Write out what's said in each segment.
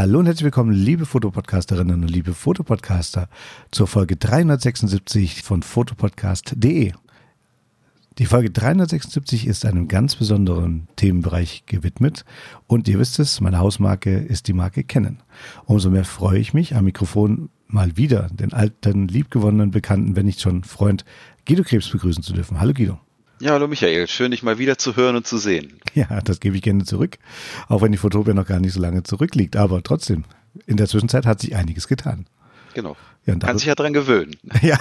Hallo und herzlich willkommen, liebe Fotopodcasterinnen und liebe Fotopodcaster, zur Folge 376 von fotopodcast.de. Die Folge 376 ist einem ganz besonderen Themenbereich gewidmet und ihr wisst es, meine Hausmarke ist die Marke Canon. Umso mehr freue ich mich, am Mikrofon mal wieder den alten, liebgewonnenen Bekannten, wenn nicht schon Freund Guido Krebs begrüßen zu dürfen. Hallo Guido. Ja, hallo Michael, schön dich mal wieder zu hören und zu sehen. Ja, das gebe ich gerne zurück, auch wenn die Fotopia noch gar nicht so lange zurückliegt, aber trotzdem, in der Zwischenzeit hat sich einiges getan. Genau. Ja, Kann sich ja dran gewöhnen. Ja,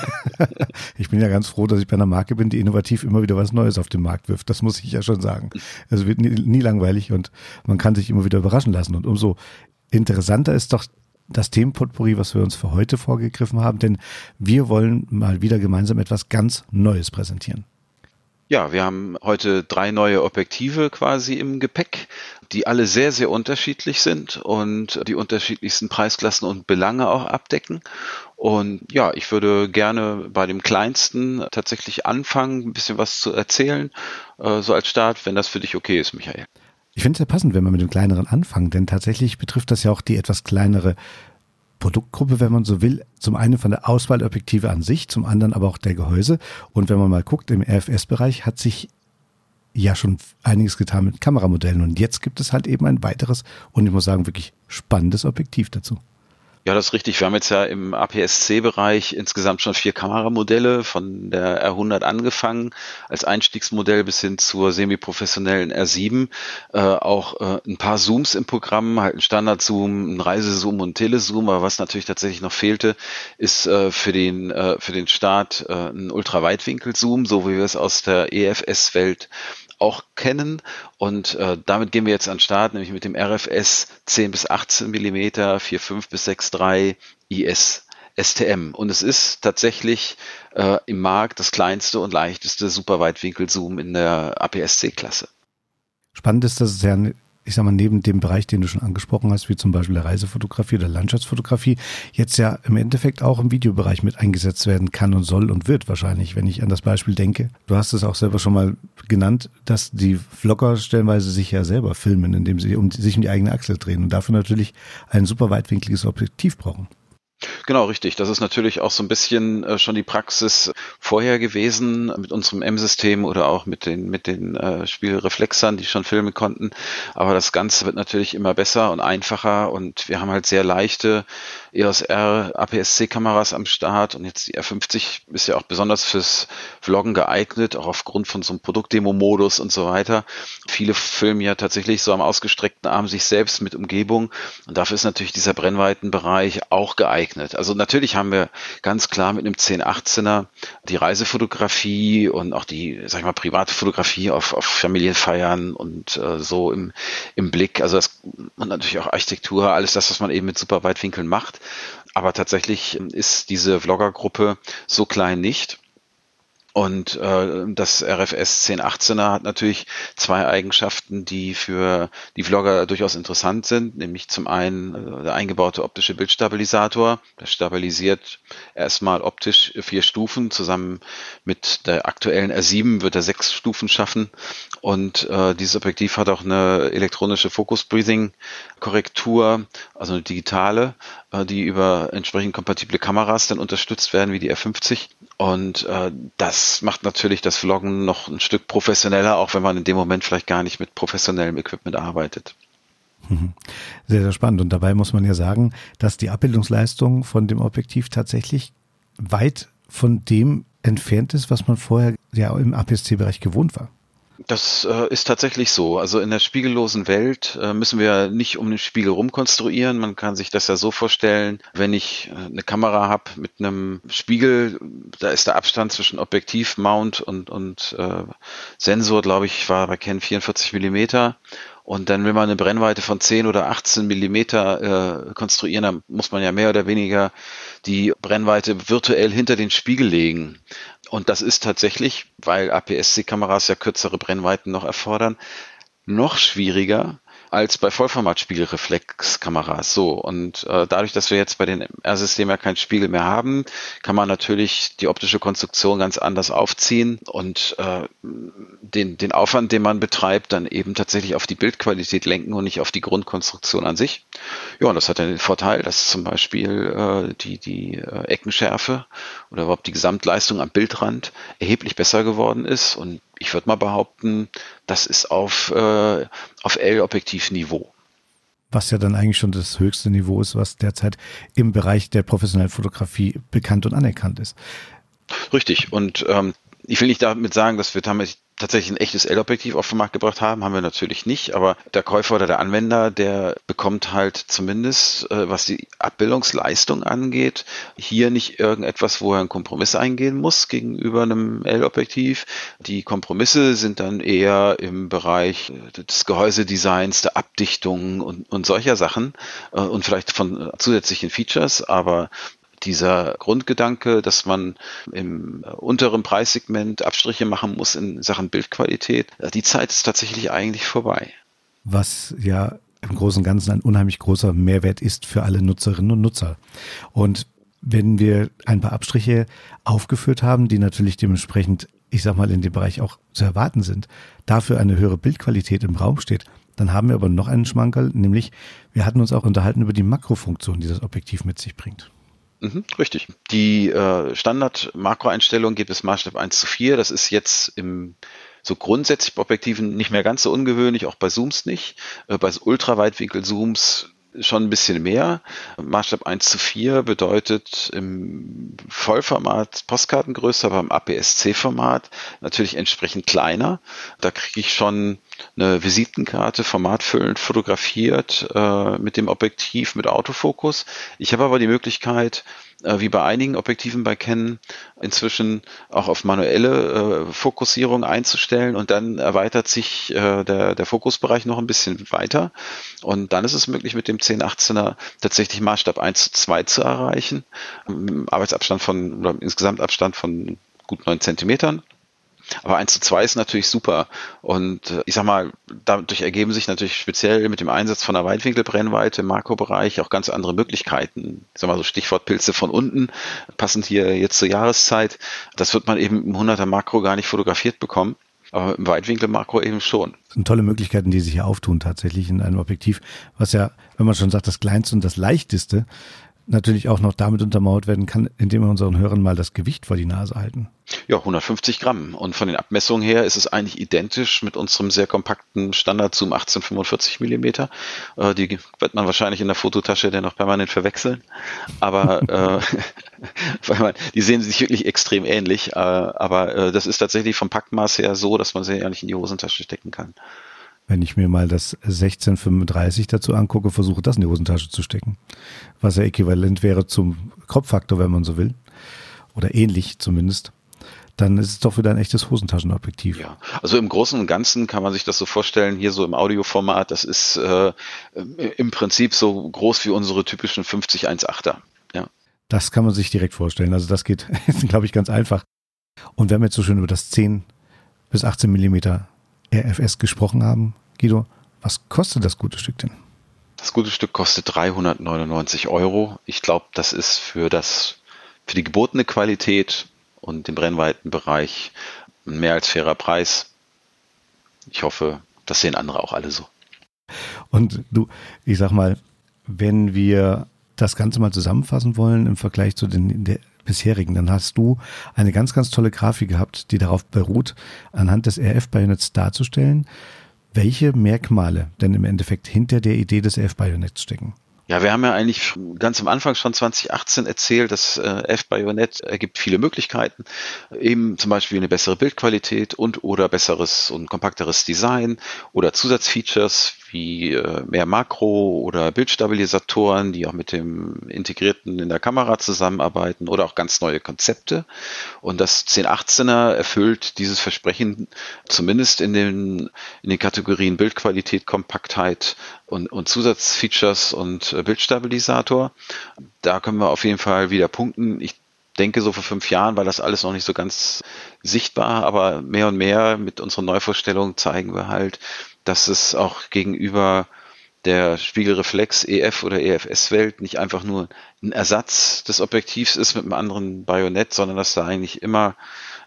ich bin ja ganz froh, dass ich bei einer Marke bin, die innovativ immer wieder was Neues auf den Markt wirft. Das muss ich ja schon sagen. Es wird nie, nie langweilig und man kann sich immer wieder überraschen lassen. Und umso interessanter ist doch das Themenpotpourri, was wir uns für heute vorgegriffen haben, denn wir wollen mal wieder gemeinsam etwas ganz Neues präsentieren. Ja, wir haben heute drei neue Objektive quasi im Gepäck, die alle sehr, sehr unterschiedlich sind und die unterschiedlichsten Preisklassen und Belange auch abdecken. Und ja, ich würde gerne bei dem kleinsten tatsächlich anfangen, ein bisschen was zu erzählen, äh, so als Start, wenn das für dich okay ist, Michael. Ich finde es ja passend, wenn man mit dem kleineren anfangen, denn tatsächlich betrifft das ja auch die etwas kleinere Produktgruppe, wenn man so will. Zum einen von der Auswahlobjektive an sich, zum anderen aber auch der Gehäuse. Und wenn man mal guckt, im RFS-Bereich hat sich ja schon einiges getan mit Kameramodellen. Und jetzt gibt es halt eben ein weiteres und ich muss sagen, wirklich spannendes Objektiv dazu. Ja, das ist richtig. Wir haben jetzt ja im APS-C-Bereich insgesamt schon vier Kameramodelle von der R100 angefangen als Einstiegsmodell bis hin zur semi-professionellen R7. Äh, auch äh, ein paar Zooms im Programm, halt ein Standard-Zoom, ein Reisezoom und ein Telezoom. Aber was natürlich tatsächlich noch fehlte, ist äh, für den äh, für den Start äh, ein Ultraweitwinkel-Zoom, so wie wir es aus der EFS-Welt auch kennen. Und äh, damit gehen wir jetzt an den Start, nämlich mit dem RFS 10 bis 18 Millimeter 4,5 bis 6,3 IS STM. Und es ist tatsächlich äh, im Markt das kleinste und leichteste Superweitwinkel-Zoom in der APS-C-Klasse. Spannend ist, dass es ja ich sag mal, neben dem Bereich, den du schon angesprochen hast, wie zum Beispiel der Reisefotografie oder Landschaftsfotografie, jetzt ja im Endeffekt auch im Videobereich mit eingesetzt werden kann und soll und wird wahrscheinlich, wenn ich an das Beispiel denke. Du hast es auch selber schon mal genannt, dass die Vlogger stellenweise sich ja selber filmen, indem sie um, sich um die eigene Achse drehen und dafür natürlich ein super weitwinkliges Objektiv brauchen. Genau, richtig. Das ist natürlich auch so ein bisschen äh, schon die Praxis vorher gewesen mit unserem M-System oder auch mit den, mit den äh, Spielreflexern, die schon filmen konnten. Aber das Ganze wird natürlich immer besser und einfacher und wir haben halt sehr leichte EOS R APS-C-Kameras am Start und jetzt die R50 ist ja auch besonders fürs Vloggen geeignet, auch aufgrund von so einem Produktdemo-Modus und so weiter. Viele filmen ja tatsächlich so am ausgestreckten Arm sich selbst mit Umgebung und dafür ist natürlich dieser Brennweitenbereich auch geeignet. Also natürlich haben wir ganz klar mit einem 1018er die Reisefotografie und auch die, sag ich mal, private Fotografie auf, auf Familienfeiern und äh, so im, im Blick. Also das und natürlich auch Architektur, alles das, was man eben mit Superweitwinkeln macht. Aber tatsächlich ist diese Vloggergruppe so klein nicht. Und äh, das RFS 1018er hat natürlich zwei Eigenschaften, die für die Vlogger durchaus interessant sind, nämlich zum einen äh, der eingebaute optische Bildstabilisator, der stabilisiert erstmal optisch vier Stufen, zusammen mit der aktuellen R7 wird er sechs Stufen schaffen. Und äh, dieses Objektiv hat auch eine elektronische Focus Breathing Korrektur, also eine digitale, äh, die über entsprechend kompatible Kameras dann unterstützt werden, wie die R50 und äh, das macht natürlich das Vloggen noch ein Stück professioneller, auch wenn man in dem Moment vielleicht gar nicht mit professionellem Equipment arbeitet. Mhm. Sehr, sehr spannend. Und dabei muss man ja sagen, dass die Abbildungsleistung von dem Objektiv tatsächlich weit von dem entfernt ist, was man vorher ja im APS-C-Bereich gewohnt war. Das äh, ist tatsächlich so. Also in der spiegellosen Welt äh, müssen wir nicht um den Spiegel rumkonstruieren. Man kann sich das ja so vorstellen, wenn ich äh, eine Kamera habe mit einem Spiegel, da ist der Abstand zwischen Objektivmount und, und äh, Sensor, glaube ich, war bei Ken 44 Millimeter. Und dann will man eine Brennweite von 10 oder 18 Millimeter äh, konstruieren, dann muss man ja mehr oder weniger die Brennweite virtuell hinter den Spiegel legen. Und das ist tatsächlich, weil APS-C-Kameras ja kürzere Brennweiten noch erfordern, noch schwieriger, als bei Vollformat-Spiegelreflexkameras. So und äh, dadurch, dass wir jetzt bei den R-Systemen ja keinen Spiegel mehr haben, kann man natürlich die optische Konstruktion ganz anders aufziehen und äh, den, den Aufwand, den man betreibt, dann eben tatsächlich auf die Bildqualität lenken und nicht auf die Grundkonstruktion an sich. Ja, und das hat dann den Vorteil, dass zum Beispiel äh, die, die äh, Eckenschärfe oder überhaupt die Gesamtleistung am Bildrand erheblich besser geworden ist und ich würde mal behaupten, das ist auf, äh, auf L-Objektivniveau. Was ja dann eigentlich schon das höchste Niveau ist, was derzeit im Bereich der professionellen Fotografie bekannt und anerkannt ist. Richtig. Und ähm, ich will nicht damit sagen, dass wir damit tatsächlich ein echtes L-Objektiv auf den Markt gebracht haben, haben wir natürlich nicht, aber der Käufer oder der Anwender, der bekommt halt zumindest, äh, was die Abbildungsleistung angeht, hier nicht irgendetwas, wo er einen Kompromiss eingehen muss gegenüber einem L-Objektiv. Die Kompromisse sind dann eher im Bereich äh, des Gehäusedesigns, der Abdichtung und, und solcher Sachen äh, und vielleicht von zusätzlichen Features, aber dieser Grundgedanke, dass man im unteren Preissegment Abstriche machen muss in Sachen Bildqualität, die Zeit ist tatsächlich eigentlich vorbei. Was ja im Großen und Ganzen ein unheimlich großer Mehrwert ist für alle Nutzerinnen und Nutzer. Und wenn wir ein paar Abstriche aufgeführt haben, die natürlich dementsprechend, ich sag mal, in dem Bereich auch zu erwarten sind, dafür eine höhere Bildqualität im Raum steht, dann haben wir aber noch einen Schmankerl, nämlich wir hatten uns auch unterhalten über die Makrofunktion, die das Objektiv mit sich bringt. Mhm, richtig. Die äh, Standard-Makroeinstellung geht bis Maßstab 1 zu 4. Das ist jetzt im so grundsätzlich bei Objektiven nicht mehr ganz so ungewöhnlich, auch bei Zooms nicht. Äh, bei Ultraweitwinkel-Zooms schon ein bisschen mehr. Maßstab 1 zu 4 bedeutet im Vollformat Postkartengröße, aber im APS-C-Format natürlich entsprechend kleiner. Da kriege ich schon eine Visitenkarte formatfüllend fotografiert äh, mit dem Objektiv mit Autofokus. Ich habe aber die Möglichkeit, äh, wie bei einigen Objektiven bei Canon, inzwischen auch auf manuelle äh, Fokussierung einzustellen und dann erweitert sich äh, der, der Fokusbereich noch ein bisschen weiter und dann ist es möglich, mit dem 1018er tatsächlich Maßstab 1 zu 2 zu erreichen, im Arbeitsabstand von, oder insgesamt Abstand von gut 9 Zentimetern. Aber 1 zu 2 ist natürlich super. Und äh, ich sag mal, dadurch ergeben sich natürlich speziell mit dem Einsatz von einer Weitwinkelbrennweite im Makrobereich auch ganz andere Möglichkeiten. Ich sag mal so Stichwort Pilze von unten, passend hier jetzt zur Jahreszeit. Das wird man eben im 100er Makro gar nicht fotografiert bekommen. Aber im Weitwinkel-Makro eben schon. Das sind tolle Möglichkeiten, die sich hier auftun tatsächlich in einem Objektiv, was ja, wenn man schon sagt, das kleinste und das leichteste, natürlich auch noch damit untermauert werden kann, indem wir unseren Hörern mal das Gewicht vor die Nase halten. Ja, 150 Gramm. Und von den Abmessungen her ist es eigentlich identisch mit unserem sehr kompakten Standard-Zoom 1845 Millimeter. Äh, die wird man wahrscheinlich in der Fototasche dennoch permanent verwechseln. Aber äh, weil man, die sehen sich wirklich extrem ähnlich. Äh, aber äh, das ist tatsächlich vom Packmaß her so, dass man sie ja nicht in die Hosentasche stecken kann. Wenn ich mir mal das 1635 dazu angucke, versuche das in die Hosentasche zu stecken. Was ja äquivalent wäre zum Kropffaktor, wenn man so will. Oder ähnlich zumindest dann ist es doch wieder ein echtes Hosentaschenobjektiv. Ja, also im Großen und Ganzen kann man sich das so vorstellen, hier so im Audioformat, das ist äh, im Prinzip so groß wie unsere typischen 50 1.8er. Ja. Das kann man sich direkt vorstellen. Also das geht, glaube ich, ganz einfach. Und wenn wir jetzt so schön über das 10 bis 18 Millimeter RFS gesprochen haben, Guido, was kostet das gute Stück denn? Das gute Stück kostet 399 Euro. Ich glaube, das ist für das, für die gebotene Qualität und den Brennweitenbereich ein mehr als fairer Preis. Ich hoffe, das sehen andere auch alle so. Und du, ich sag mal, wenn wir das Ganze mal zusammenfassen wollen im Vergleich zu den bisherigen, dann hast du eine ganz, ganz tolle Grafik gehabt, die darauf beruht, anhand des RF-Bayonets darzustellen, welche Merkmale denn im Endeffekt hinter der Idee des RF-Bayonets stecken. Ja, wir haben ja eigentlich ganz am Anfang schon 2018 erzählt, dass äh, F-Bayonet ergibt viele Möglichkeiten, eben zum Beispiel eine bessere Bildqualität und oder besseres und kompakteres Design oder Zusatzfeatures wie äh, mehr Makro- oder Bildstabilisatoren, die auch mit dem Integrierten in der Kamera zusammenarbeiten oder auch ganz neue Konzepte. Und das 1018er erfüllt dieses Versprechen zumindest in den, in den Kategorien Bildqualität, Kompaktheit und, und Zusatzfeatures und äh, Bildstabilisator. Da können wir auf jeden Fall wieder punkten. Ich denke, so vor fünf Jahren war das alles noch nicht so ganz sichtbar, aber mehr und mehr mit unseren Neuvorstellungen zeigen wir halt, dass es auch gegenüber der Spiegelreflex EF oder EFS-Welt nicht einfach nur ein Ersatz des Objektivs ist mit einem anderen Bajonett, sondern dass da eigentlich immer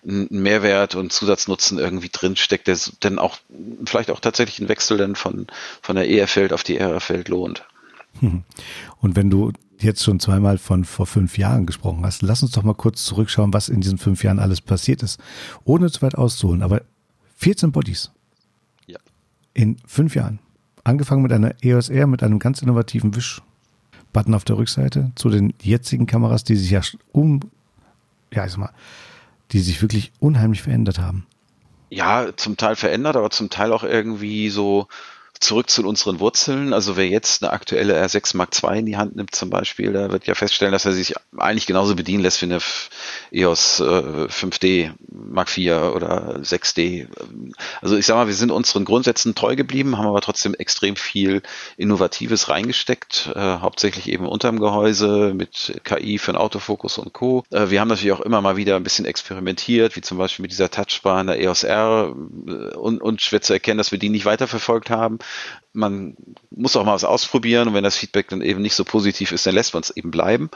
ein Mehrwert und Zusatznutzen irgendwie drinsteckt, der dann auch vielleicht auch tatsächlich einen Wechsel dann von, von der EF-Welt auf die RF-Welt lohnt. Und wenn du jetzt schon zweimal von vor fünf Jahren gesprochen hast, lass uns doch mal kurz zurückschauen, was in diesen fünf Jahren alles passiert ist. Ohne zu weit auszuholen, aber 14 Bodies. In fünf Jahren. Angefangen mit einer EOS R, mit einem ganz innovativen Wisch-Button auf der Rückseite, zu den jetzigen Kameras, die sich ja um, ja, ich sag mal, die sich wirklich unheimlich verändert haben. Ja, zum Teil verändert, aber zum Teil auch irgendwie so zurück zu unseren Wurzeln. Also wer jetzt eine aktuelle R6 Mark II in die Hand nimmt zum Beispiel, der wird ja feststellen, dass er sich eigentlich genauso bedienen lässt wie eine EOS äh, 5D Mark IV oder 6D. Also ich sag mal, wir sind unseren Grundsätzen treu geblieben, haben aber trotzdem extrem viel Innovatives reingesteckt, äh, hauptsächlich eben unterm Gehäuse mit KI für den Autofokus und Co. Äh, wir haben natürlich auch immer mal wieder ein bisschen experimentiert, wie zum Beispiel mit dieser Touchbar in der EOS R äh, und, und schwer zu erkennen, dass wir die nicht weiterverfolgt haben man muss auch mal was ausprobieren und wenn das Feedback dann eben nicht so positiv ist, dann lässt man es eben bleiben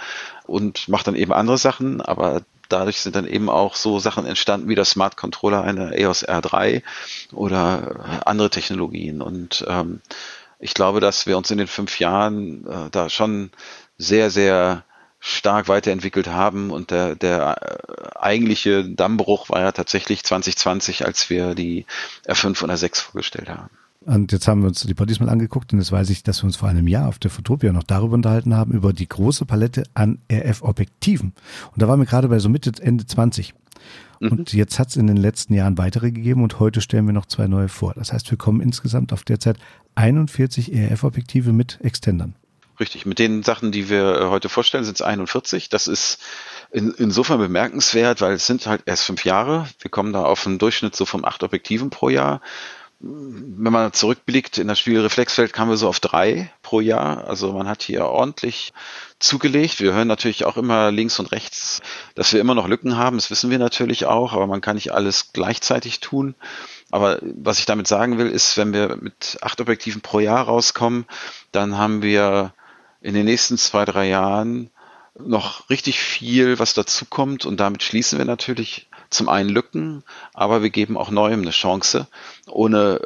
und macht dann eben andere Sachen, aber dadurch sind dann eben auch so Sachen entstanden wie der Smart Controller einer EOS R3 oder andere Technologien und ähm, ich glaube, dass wir uns in den fünf Jahren äh, da schon sehr, sehr stark weiterentwickelt haben und der, der äh, eigentliche Dammbruch war ja tatsächlich 2020, als wir die R5 und R6 vorgestellt haben. Und jetzt haben wir uns die Bodies mal angeguckt und jetzt weiß ich, dass wir uns vor einem Jahr auf der Fotopia noch darüber unterhalten haben, über die große Palette an RF-Objektiven. Und da waren wir gerade bei so Mitte, Ende 20. Mhm. Und jetzt hat es in den letzten Jahren weitere gegeben und heute stellen wir noch zwei neue vor. Das heißt, wir kommen insgesamt auf derzeit 41 RF-Objektive mit Extendern. Richtig, mit den Sachen, die wir äh, heute vorstellen, sind es 41. Das ist in, insofern bemerkenswert, weil es sind halt erst fünf Jahre. Wir kommen da auf einen Durchschnitt so von acht Objektiven pro Jahr wenn man zurückblickt, in das Spielreflexfeld kamen wir so auf drei pro Jahr. Also man hat hier ordentlich zugelegt. Wir hören natürlich auch immer links und rechts, dass wir immer noch Lücken haben. Das wissen wir natürlich auch, aber man kann nicht alles gleichzeitig tun. Aber was ich damit sagen will, ist, wenn wir mit acht Objektiven pro Jahr rauskommen, dann haben wir in den nächsten zwei, drei Jahren noch richtig viel, was dazukommt und damit schließen wir natürlich zum einen Lücken, aber wir geben auch Neuem eine Chance, ohne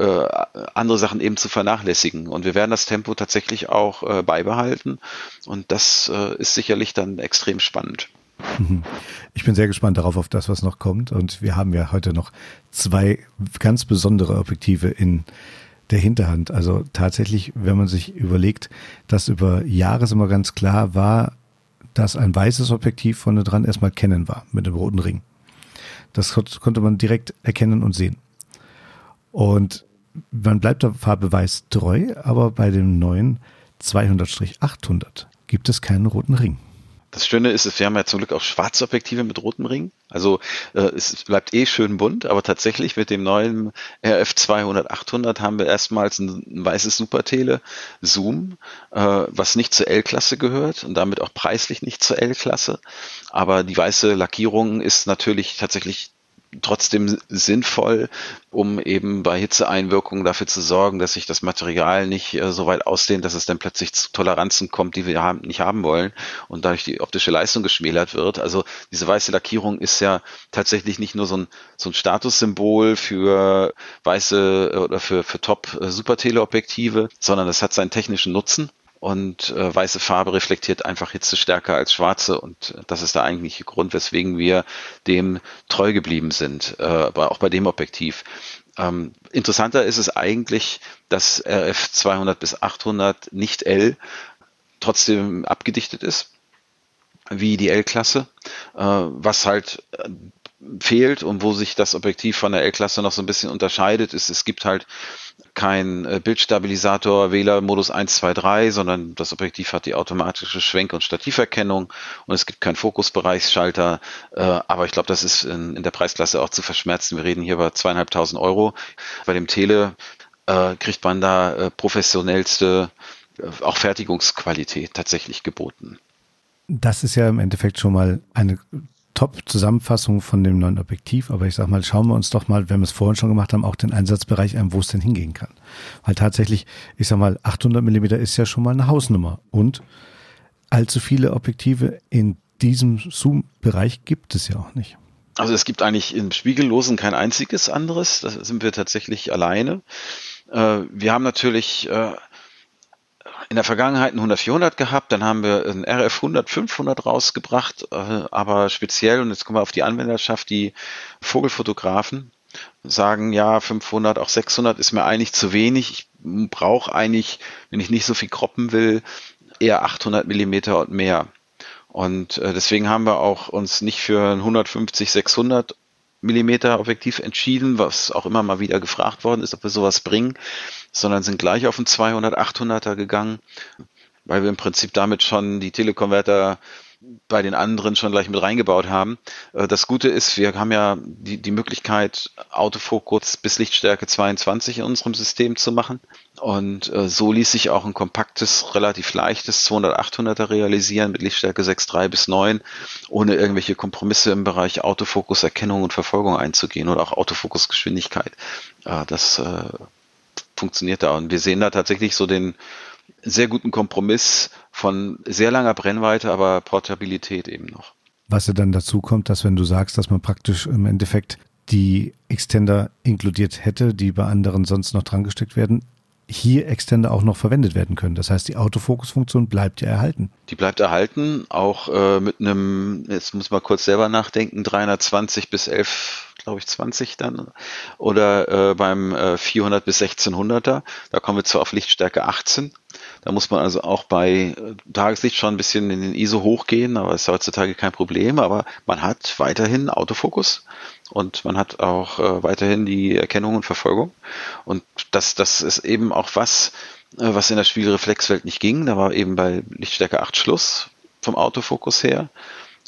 äh, andere Sachen eben zu vernachlässigen. Und wir werden das Tempo tatsächlich auch äh, beibehalten. Und das äh, ist sicherlich dann extrem spannend. Mhm. Ich bin sehr gespannt darauf, auf das, was noch kommt. Und wir haben ja heute noch zwei ganz besondere Objektive in der Hinterhand. Also tatsächlich, wenn man sich überlegt, dass über Jahre immer ganz klar war, dass ein weißes Objektiv vorne dran erstmal kennen war mit dem roten Ring. Das konnte man direkt erkennen und sehen. Und man bleibt der Farbe weiß treu, aber bei dem neuen 200-800 gibt es keinen roten Ring. Das Schöne ist, wir haben ja zum Glück auch schwarze Objektive mit rotem Ring. Also äh, es bleibt eh schön bunt, aber tatsächlich mit dem neuen RF 200-800 haben wir erstmals ein, ein weißes Supertele Zoom, äh, was nicht zur L-Klasse gehört und damit auch preislich nicht zur L-Klasse. Aber die weiße Lackierung ist natürlich tatsächlich trotzdem sinnvoll, um eben bei Hitzeeinwirkungen dafür zu sorgen, dass sich das Material nicht äh, so weit ausdehnt, dass es dann plötzlich zu Toleranzen kommt, die wir haben, nicht haben wollen und dadurch die optische Leistung geschmälert wird. Also diese weiße Lackierung ist ja tatsächlich nicht nur so ein, so ein Statussymbol für weiße äh, oder für, für Top-Super-Teleobjektive, äh, sondern es hat seinen technischen Nutzen und äh, weiße Farbe reflektiert einfach Hitze stärker als schwarze und das ist der eigentliche Grund, weswegen wir dem treu geblieben sind, äh, aber auch bei dem Objektiv. Ähm, interessanter ist es eigentlich, dass RF 200 bis 800 nicht L trotzdem abgedichtet ist wie die L-Klasse, äh, was halt äh, fehlt und wo sich das Objektiv von der L-Klasse noch so ein bisschen unterscheidet, ist, es gibt halt kein äh, Bildstabilisator Wählermodus 1, 2, 3, sondern das Objektiv hat die automatische Schwenk- und Stativerkennung und es gibt keinen Fokusbereichsschalter. Äh, aber ich glaube, das ist in, in, der Preisklasse auch zu verschmerzen. Wir reden hier über zweieinhalbtausend Euro. Bei dem Tele äh, kriegt man da äh, professionellste, auch Fertigungsqualität tatsächlich geboten. Das ist ja im Endeffekt schon mal eine Top-Zusammenfassung von dem neuen Objektiv, aber ich sag mal, schauen wir uns doch mal, wenn wir es vorhin schon gemacht haben, auch den Einsatzbereich an, wo es denn hingehen kann. Weil tatsächlich, ich sag mal, 800 Millimeter ist ja schon mal eine Hausnummer und allzu viele Objektive in diesem Zoom-Bereich gibt es ja auch nicht. Also es gibt eigentlich im Spiegellosen kein einziges anderes. Da sind wir tatsächlich alleine. Äh, wir haben natürlich äh, in der Vergangenheit ein 100-400 gehabt, dann haben wir ein RF 100-500 rausgebracht, äh, aber speziell, und jetzt kommen wir auf die Anwenderschaft, die Vogelfotografen sagen, ja, 500, auch 600 ist mir eigentlich zu wenig. Ich brauche eigentlich, wenn ich nicht so viel kroppen will, eher 800 Millimeter und mehr. Und äh, deswegen haben wir auch uns nicht für ein 150, 600 Millimeter Objektiv entschieden, was auch immer mal wieder gefragt worden ist, ob wir sowas bringen, sondern sind gleich auf ein 200, 800er gegangen, weil wir im Prinzip damit schon die Telekonverter bei den anderen schon gleich mit reingebaut haben. Äh, das Gute ist, wir haben ja die, die Möglichkeit, Autofokus bis Lichtstärke 22 in unserem System zu machen. Und äh, so ließ sich auch ein kompaktes, relativ leichtes 200-800er realisieren mit Lichtstärke 6,3 bis 9, ohne irgendwelche Kompromisse im Bereich Autofokus, Erkennung und Verfolgung einzugehen oder auch Autofokusgeschwindigkeit. Äh, das funktioniert da. Und wir sehen da tatsächlich so den sehr guten Kompromiss von sehr langer Brennweite, aber Portabilität eben noch. Was ja dann dazu kommt, dass wenn du sagst, dass man praktisch im Endeffekt die Extender inkludiert hätte, die bei anderen sonst noch dran gesteckt werden, hier Extender auch noch verwendet werden können. Das heißt, die Autofokusfunktion bleibt ja erhalten. Die bleibt erhalten, auch äh, mit einem, jetzt muss man kurz selber nachdenken, 320 bis 11, glaube ich, 20 dann. Oder äh, beim äh, 400 bis 1600er, da kommen wir zwar auf Lichtstärke 18. Da muss man also auch bei äh, Tageslicht schon ein bisschen in den ISO hochgehen, aber ist heutzutage kein Problem. Aber man hat weiterhin Autofokus und man hat auch äh, weiterhin die Erkennung und Verfolgung. Und das, das ist eben auch was, äh, was in der Spielreflexwelt nicht ging. Da war eben bei Lichtstärke 8 Schluss vom Autofokus her.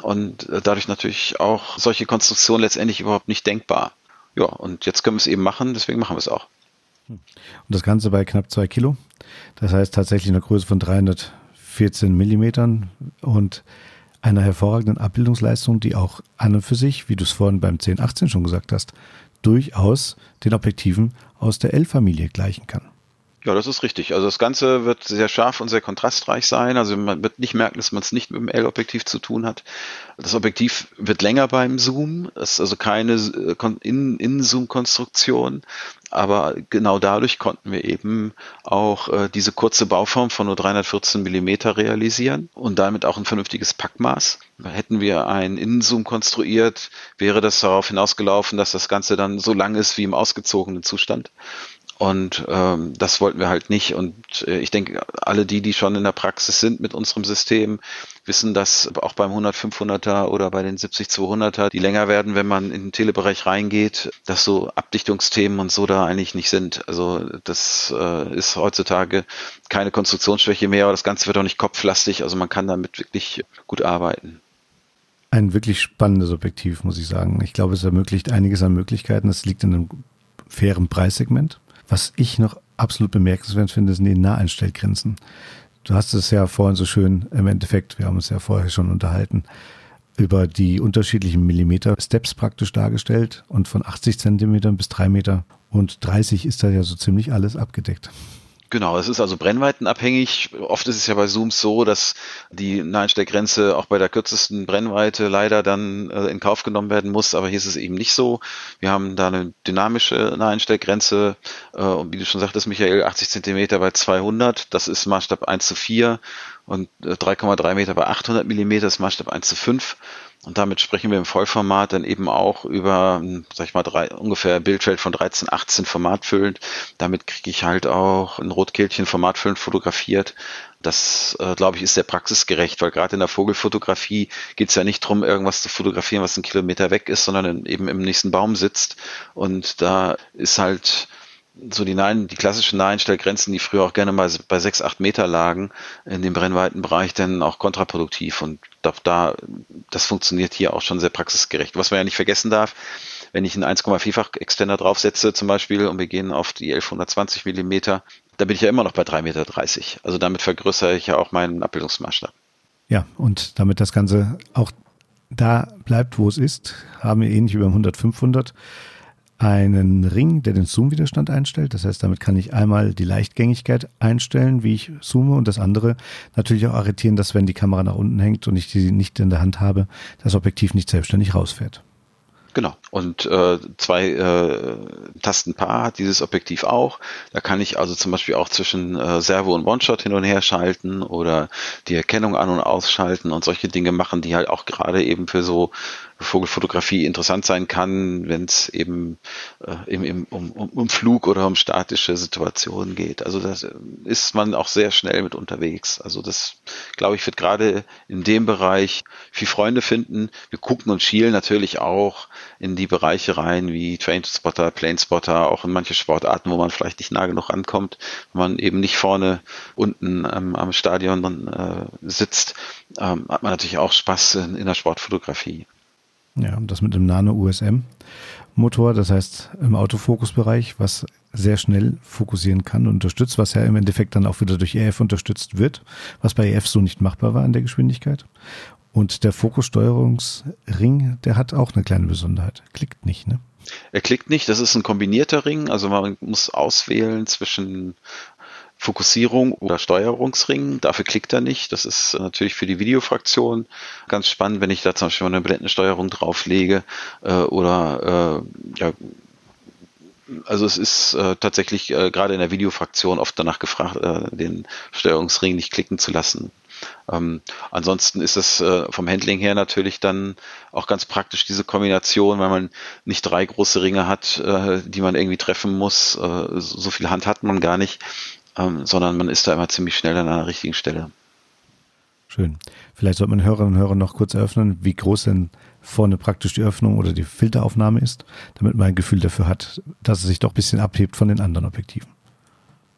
Und äh, dadurch natürlich auch solche Konstruktionen letztendlich überhaupt nicht denkbar. Ja, und jetzt können wir es eben machen, deswegen machen wir es auch. Und das Ganze bei knapp zwei Kilo. Das heißt tatsächlich eine Größe von 314 Millimetern und einer hervorragenden Abbildungsleistung, die auch an und für sich, wie du es vorhin beim 1018 schon gesagt hast, durchaus den Objektiven aus der L-Familie gleichen kann. Ja, das ist richtig. Also das Ganze wird sehr scharf und sehr kontrastreich sein. Also man wird nicht merken, dass man es nicht mit dem L-Objektiv zu tun hat. Das Objektiv wird länger beim Zoom. Es ist also keine äh, In-Zoom-Konstruktion. Aber genau dadurch konnten wir eben auch äh, diese kurze Bauform von nur 314 Millimeter realisieren und damit auch ein vernünftiges Packmaß. Hätten wir einen Innenzoom konstruiert, wäre das darauf hinausgelaufen, dass das Ganze dann so lang ist wie im ausgezogenen Zustand. Und ähm, das wollten wir halt nicht. Und äh, ich denke, alle die, die schon in der Praxis sind mit unserem System, wissen, dass auch beim 100-500er oder bei den 70-200er, die länger werden, wenn man in den Telebereich reingeht, dass so Abdichtungsthemen und so da eigentlich nicht sind. Also das äh, ist heutzutage keine Konstruktionsschwäche mehr, aber das Ganze wird auch nicht kopflastig. Also man kann damit wirklich gut arbeiten. Ein wirklich spannendes Objektiv, muss ich sagen. Ich glaube, es ermöglicht einiges an Möglichkeiten. Es liegt in einem fairen Preissegment. Was ich noch absolut bemerkenswert finde, sind die Naheinstellgrenzen. Du hast es ja vorhin so schön im Endeffekt, wir haben uns ja vorher schon unterhalten, über die unterschiedlichen Millimeter-Steps praktisch dargestellt und von 80 Zentimetern bis 3 Meter und 30 ist da ja so ziemlich alles abgedeckt. Genau, es ist also brennweitenabhängig. Oft ist es ja bei Zooms so, dass die Naheinstellgrenze auch bei der kürzesten Brennweite leider dann äh, in Kauf genommen werden muss, aber hier ist es eben nicht so. Wir haben da eine dynamische Naheinstellgrenze äh, und wie du schon sagtest, Michael, 80 Zentimeter bei 200, das ist Maßstab 1 zu 4 und 3,3 äh, Meter bei 800 Millimeter ist Maßstab 1 zu 5. Und damit sprechen wir im Vollformat dann eben auch über, sag ich mal, drei, ungefähr Bildfeld von 13, 18 formatfüllend. Damit kriege ich halt auch ein Rotkehlchen formatfüllend fotografiert. Das, äh, glaube ich, ist sehr praxisgerecht, weil gerade in der Vogelfotografie geht es ja nicht darum, irgendwas zu fotografieren, was ein Kilometer weg ist, sondern eben im nächsten Baum sitzt. Und da ist halt so die, Nein, die klassischen Naheinstellgrenzen, die früher auch gerne mal bei 6, 8 Meter lagen, in dem Brennweitenbereich dann auch kontraproduktiv. Und da, da, das funktioniert hier auch schon sehr praxisgerecht. Was man ja nicht vergessen darf, wenn ich einen 1,4-fach Extender draufsetze zum Beispiel und wir gehen auf die 1120 Millimeter, da bin ich ja immer noch bei 3,30 Meter. Also damit vergrößere ich ja auch meinen Abbildungsmaßstab. Ja, und damit das Ganze auch da bleibt, wo es ist, haben wir ähnlich wie beim 100-500 einen Ring, der den Zoom-Widerstand einstellt. Das heißt, damit kann ich einmal die Leichtgängigkeit einstellen, wie ich zoome und das andere natürlich auch arretieren, dass wenn die Kamera nach unten hängt und ich die nicht in der Hand habe, das Objektiv nicht selbstständig rausfährt. Genau. Und äh, zwei äh, Tastenpaar hat dieses Objektiv auch. Da kann ich also zum Beispiel auch zwischen äh, Servo und One-Shot hin und her schalten oder die Erkennung an- und ausschalten und solche Dinge machen, die halt auch gerade eben für so Vogelfotografie interessant sein kann, wenn es eben äh, im, im, um, um, um Flug oder um statische Situationen geht. Also da ist man auch sehr schnell mit unterwegs. Also das, glaube ich, wird gerade in dem Bereich viel Freunde finden. Wir gucken und schielen natürlich auch in die Bereiche rein, wie Train Spotter, Plane Spotter, auch in manche Sportarten, wo man vielleicht nicht nah genug ankommt, wenn man eben nicht vorne unten ähm, am Stadion dann, äh, sitzt, ähm, hat man natürlich auch Spaß in, in der Sportfotografie. Ja, das mit dem Nano-USM-Motor, das heißt im Autofokusbereich, was sehr schnell fokussieren kann und unterstützt, was ja im Endeffekt dann auch wieder durch EF unterstützt wird, was bei EF so nicht machbar war in der Geschwindigkeit. Und der Fokussteuerungsring, der hat auch eine kleine Besonderheit. Klickt nicht, ne? Er klickt nicht, das ist ein kombinierter Ring, also man muss auswählen zwischen Fokussierung oder Steuerungsring. Dafür klickt er nicht. Das ist natürlich für die Videofraktion ganz spannend, wenn ich da zum Beispiel eine Blendensteuerung drauflege äh, oder äh, ja, also es ist äh, tatsächlich äh, gerade in der Videofraktion oft danach gefragt, äh, den Steuerungsring nicht klicken zu lassen. Ähm, ansonsten ist es äh, vom Handling her natürlich dann auch ganz praktisch diese Kombination, weil man nicht drei große Ringe hat, äh, die man irgendwie treffen muss. Äh, so viel Hand hat man gar nicht ähm, sondern man ist da immer ziemlich schnell an einer richtigen Stelle. Schön. Vielleicht sollte man Hörerinnen und Hörer noch kurz eröffnen, wie groß denn vorne praktisch die Öffnung oder die Filteraufnahme ist, damit man ein Gefühl dafür hat, dass es sich doch ein bisschen abhebt von den anderen Objektiven.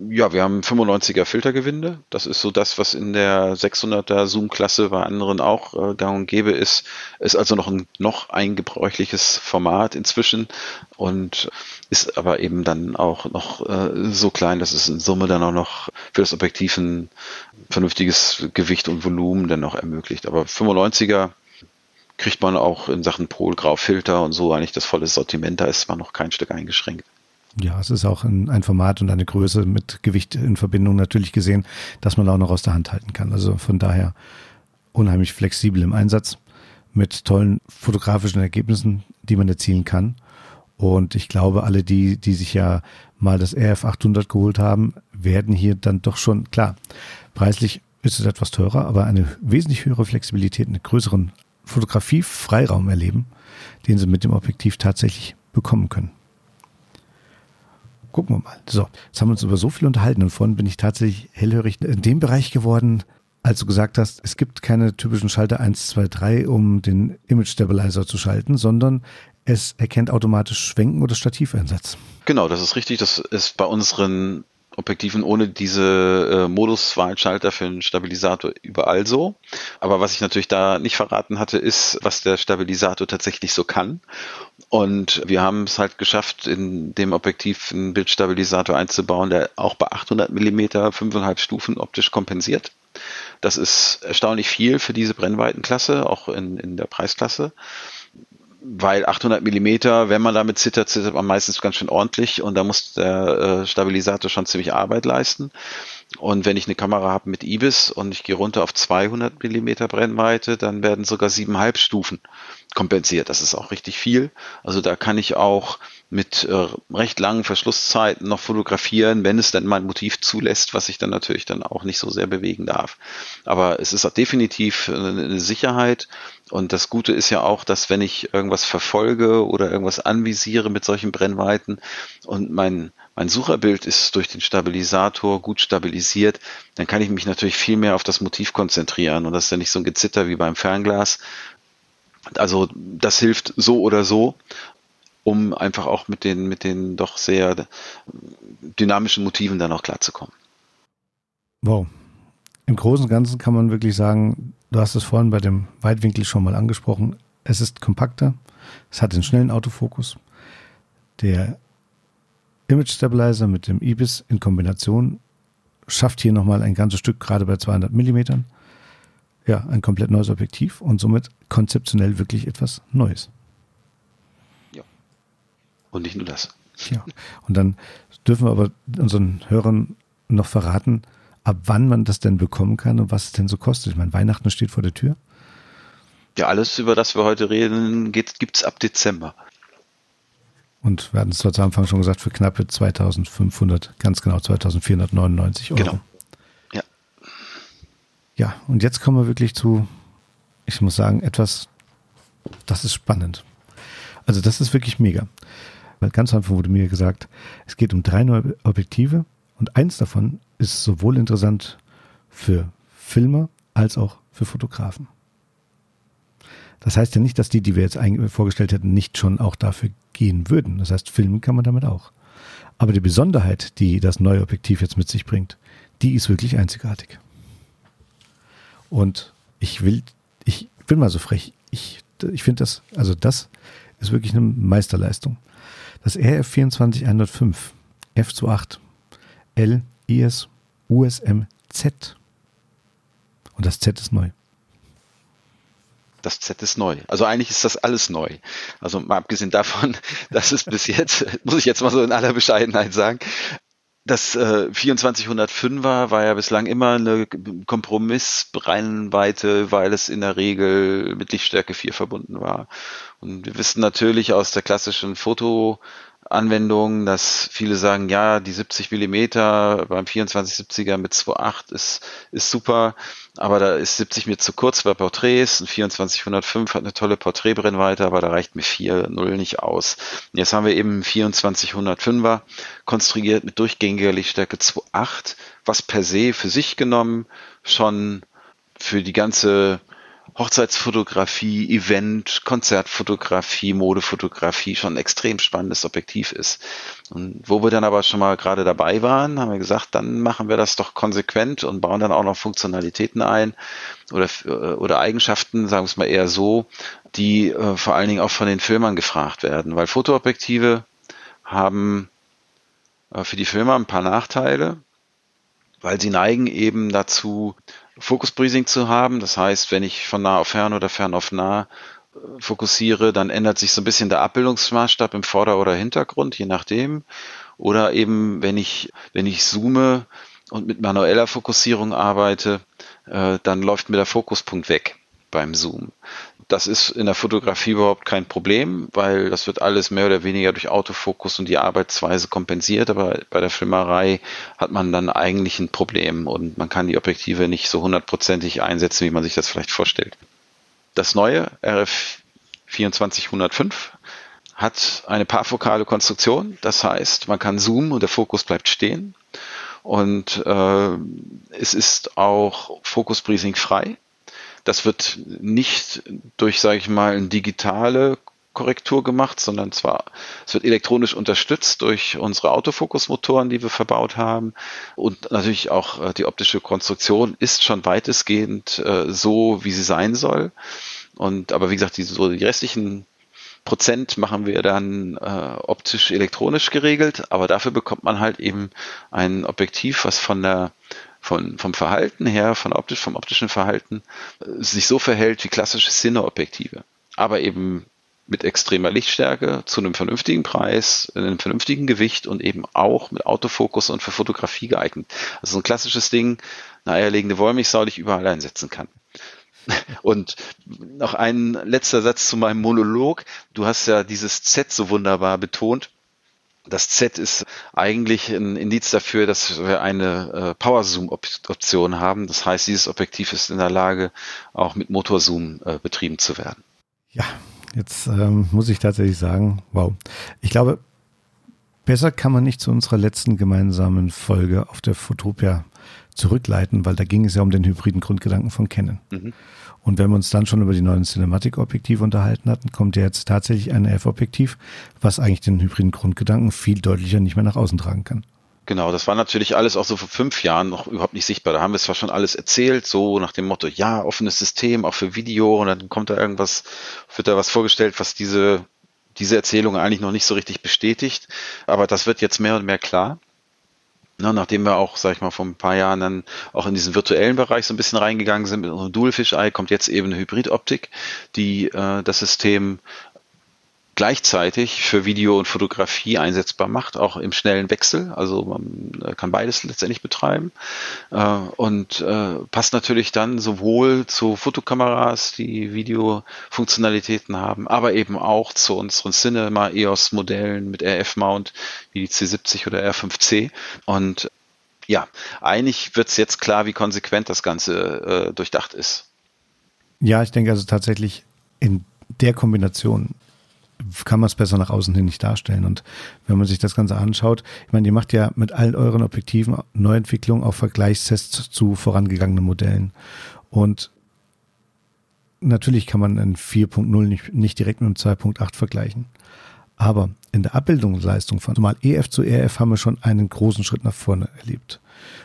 Ja, wir haben 95er Filtergewinde. Das ist so das, was in der 600er Zoom-Klasse bei anderen auch äh, gang und gäbe ist. Ist also noch ein noch ein gebräuchliches Format inzwischen und ist aber eben dann auch noch äh, so klein, dass es in Summe dann auch noch für das Objektiv ein vernünftiges Gewicht und Volumen dann noch ermöglicht. Aber 95er kriegt man auch in Sachen Polgrau-Filter und so eigentlich das volle Sortiment. Da ist man noch kein Stück eingeschränkt. Ja, es ist auch ein, ein, Format und eine Größe mit Gewicht in Verbindung natürlich gesehen, dass man auch noch aus der Hand halten kann. Also von daher unheimlich flexibel im Einsatz mit tollen fotografischen Ergebnissen, die man erzielen kann. Und ich glaube, alle die, die sich ja mal das RF 800 geholt haben, werden hier dann doch schon, klar, preislich ist es etwas teurer, aber eine wesentlich höhere Flexibilität, einen größeren Fotografie-Freiraum erleben, den sie mit dem Objektiv tatsächlich bekommen können. Gucken wir mal. So, jetzt haben wir uns über so viel unterhalten und vorhin bin ich tatsächlich hellhörig in dem Bereich geworden, als du gesagt hast, es gibt keine typischen Schalter 1, 2, 3, um den Image Stabilizer zu schalten, sondern es erkennt automatisch Schwenken oder Stativeinsatz. Genau, das ist richtig. Das ist bei unseren Objektiven ohne diese äh, Moduswahlschalter für einen Stabilisator überall so. Aber was ich natürlich da nicht verraten hatte, ist, was der Stabilisator tatsächlich so kann. Und wir haben es halt geschafft, in dem Objektiv einen Bildstabilisator einzubauen, der auch bei 800 Millimeter 5,5 Stufen optisch kompensiert. Das ist erstaunlich viel für diese Brennweitenklasse, auch in, in der Preisklasse weil 800 Millimeter, wenn man damit zittert, zittert man meistens ganz schön ordentlich und da muss der äh, Stabilisator schon ziemlich Arbeit leisten. Und wenn ich eine Kamera habe mit IBIS und ich gehe runter auf 200 Millimeter Brennweite, dann werden sogar siebeneinhalb Stufen kompensiert. Das ist auch richtig viel. Also da kann ich auch mit äh, recht langen Verschlusszeiten noch fotografieren, wenn es dann mein Motiv zulässt, was ich dann natürlich dann auch nicht so sehr bewegen darf. Aber es ist auch definitiv eine Sicherheit. Und das Gute ist ja auch, dass wenn ich irgendwas verfolge oder irgendwas anvisiere mit solchen Brennweiten und mein mein Sucherbild ist durch den Stabilisator gut stabilisiert, dann kann ich mich natürlich viel mehr auf das Motiv konzentrieren und das ist ja nicht so ein Gezitter wie beim Fernglas, also das hilft so oder so, um einfach auch mit den, mit den doch sehr dynamischen Motiven dann auch klarzukommen. Wow. Im Großen und Ganzen kann man wirklich sagen, du hast es vorhin bei dem Weitwinkel schon mal angesprochen, es ist kompakter, es hat den schnellen Autofokus. Der Image Stabilizer mit dem IBIS in Kombination schafft hier nochmal ein ganzes Stück, gerade bei 200 Millimetern. ja, ein komplett neues Objektiv und somit konzeptionell wirklich etwas Neues. Ja. Und nicht nur das. Ja. Und dann dürfen wir aber unseren Hörern noch verraten, ab wann man das denn bekommen kann und was es denn so kostet. Ich meine, Weihnachten steht vor der Tür. Ja, alles, über das wir heute reden, gibt es ab Dezember. Und wir hatten es zwar zu Anfang schon gesagt, für knappe 2500, ganz genau 2499 Euro. Genau. Ja. Ja, und jetzt kommen wir wirklich zu, ich muss sagen, etwas, das ist spannend. Also das ist wirklich mega. Weil ganz am Anfang wurde mir gesagt, es geht um drei neue Objektive und eins davon ist sowohl interessant für Filmer als auch für Fotografen. Das heißt ja nicht, dass die, die wir jetzt vorgestellt hätten, nicht schon auch dafür gehen würden. Das heißt, filmen kann man damit auch. Aber die Besonderheit, die das neue Objektiv jetzt mit sich bringt, die ist wirklich einzigartig. Und ich will, ich bin mal so frech, ich, ich finde das, also das ist wirklich eine Meisterleistung. Das RF 24105 F28 L IS USM Z. Und das Z ist neu das Z ist neu. Also eigentlich ist das alles neu. Also mal abgesehen davon, dass es bis jetzt, muss ich jetzt mal so in aller Bescheidenheit sagen, das äh, 2405er war ja bislang immer eine Kompromissbrennweite, weil es in der Regel mit Lichtstärke 4 verbunden war. Und wir wissen natürlich aus der klassischen Foto Anwendungen, dass viele sagen, ja, die 70 Millimeter beim 2470er mit 2.8 ist, ist super, aber da ist 70 mir zu kurz bei Porträts. Ein 2405 hat eine tolle Porträtbrennweite, aber da reicht mir 4.0 nicht aus. Und jetzt haben wir eben 2405er konstruiert mit durchgängiger Lichtstärke 2.8, was per se für sich genommen schon für die ganze Hochzeitsfotografie, Event, Konzertfotografie, Modefotografie schon ein extrem spannendes Objektiv ist. Und wo wir dann aber schon mal gerade dabei waren, haben wir gesagt, dann machen wir das doch konsequent und bauen dann auch noch Funktionalitäten ein oder, oder Eigenschaften, sagen wir es mal eher so, die äh, vor allen Dingen auch von den Filmern gefragt werden, weil Fotoobjektive haben äh, für die Filmer ein paar Nachteile, weil sie neigen eben dazu, Focus Breathing zu haben. Das heißt, wenn ich von nah auf fern oder fern auf nah äh, fokussiere, dann ändert sich so ein bisschen der Abbildungsmaßstab im Vorder- oder Hintergrund, je nachdem. Oder eben, wenn ich, wenn ich zoome und mit manueller Fokussierung arbeite, äh, dann läuft mir der Fokuspunkt weg beim Zoom. Das ist in der Fotografie überhaupt kein Problem, weil das wird alles mehr oder weniger durch Autofokus und die Arbeitsweise kompensiert, aber bei der Filmerei hat man dann eigentlich ein Problem und man kann die Objektive nicht so hundertprozentig einsetzen, wie man sich das vielleicht vorstellt. Das neue RF 24105 hat eine parfokale Konstruktion, das heißt, man kann zoomen und der Fokus bleibt stehen. Und äh, es ist auch Focus Breathing frei. Das wird nicht durch, sage ich mal, eine digitale Korrektur gemacht, sondern zwar, es wird elektronisch unterstützt durch unsere Autofokusmotoren, die wir verbaut haben. Und natürlich auch äh, die optische Konstruktion ist schon weitestgehend äh, so, wie sie sein soll. Und aber wie gesagt, die, so die restlichen Prozent machen wir dann äh, optisch elektronisch geregelt, aber dafür bekommt man halt eben ein Objektiv, was von der von, vom Verhalten her, von optisch, vom optischen Verhalten, äh, sich so verhält wie klassische Cineobjektive. Aber eben mit extremer Lichtstärke zu einem vernünftigen Preis, einem vernünftigen Gewicht und eben auch mit Autofokus und für Fotografie geeignet. Also ein klassisches Ding, eine eierlegende Wollmilchsau, die ich überall einsetzen kann. Und noch ein letzter Satz zu meinem Monolog. Du hast ja dieses Z so wunderbar betont. Das Z ist eigentlich ein Indiz dafür, dass wir eine äh, Power-Zoom-Option haben. Das heißt, dieses Objektiv ist in der Lage, auch mit Motorzoom äh, betrieben zu werden. Ja, jetzt ähm, muss ich tatsächlich sagen, wow. Ich glaube, besser kann man nicht zu unserer letzten gemeinsamen Folge auf der Fotopia zurückleiten, weil da ging es ja um den hybriden Grundgedanken von Canon. Mhm. Und wenn wir uns dann schon über die neuen Cinematic-Objektive unterhalten hatten, kommt ja jetzt tatsächlich ein F-Objektiv, was eigentlich den hybriden Grundgedanken viel deutlicher nicht mehr nach außen tragen kann. Genau, das war natürlich alles auch so vor fünf Jahren noch überhaupt nicht sichtbar. Da haben wir zwar schon alles erzählt, so nach dem Motto, ja, offenes System, auch für Video, und dann kommt da irgendwas, wird da was vorgestellt, was diese, diese Erzählung eigentlich noch nicht so richtig bestätigt. Aber das wird jetzt mehr und mehr klar. Na, nachdem wir auch, sag ich mal, vor ein paar Jahren dann auch in diesen virtuellen Bereich so ein bisschen reingegangen sind mit unserem Dual Fish Eye, kommt jetzt eben eine Hybridoptik, die äh, das System gleichzeitig für Video und Fotografie einsetzbar macht, auch im schnellen Wechsel. Also man äh, kann beides letztendlich betreiben äh, und äh, passt natürlich dann sowohl zu Fotokameras, die Videofunktionalitäten haben, aber eben auch zu unseren Cinema EOS Modellen mit RF-Mount wie die C70 oder R5C. Und ja, eigentlich wird es jetzt klar, wie konsequent das Ganze äh, durchdacht ist. Ja, ich denke also tatsächlich in der Kombination kann man es besser nach außen hin nicht darstellen. Und wenn man sich das Ganze anschaut, ich meine, ihr macht ja mit all euren Objektiven Neuentwicklung auf Vergleichstests zu vorangegangenen Modellen. Und natürlich kann man ein 4.0 nicht, nicht direkt mit einem 2.8 vergleichen. Aber in der Abbildungsleistung von normal EF zu RF haben wir schon einen großen Schritt nach vorne erlebt.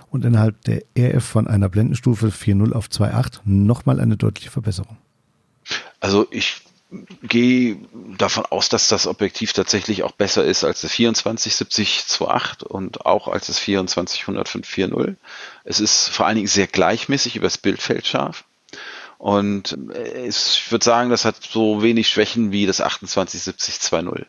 Und innerhalb der RF von einer Blendenstufe 4.0 auf 2.8 nochmal eine deutliche Verbesserung. Also ich gehe davon aus, dass das Objektiv tatsächlich auch besser ist als das 24-70-2.8 und auch als das 24-105-4.0. Es ist vor allen Dingen sehr gleichmäßig übers Bildfeld scharf. Und ich würde sagen, das hat so wenig Schwächen wie das 28-70-2.0.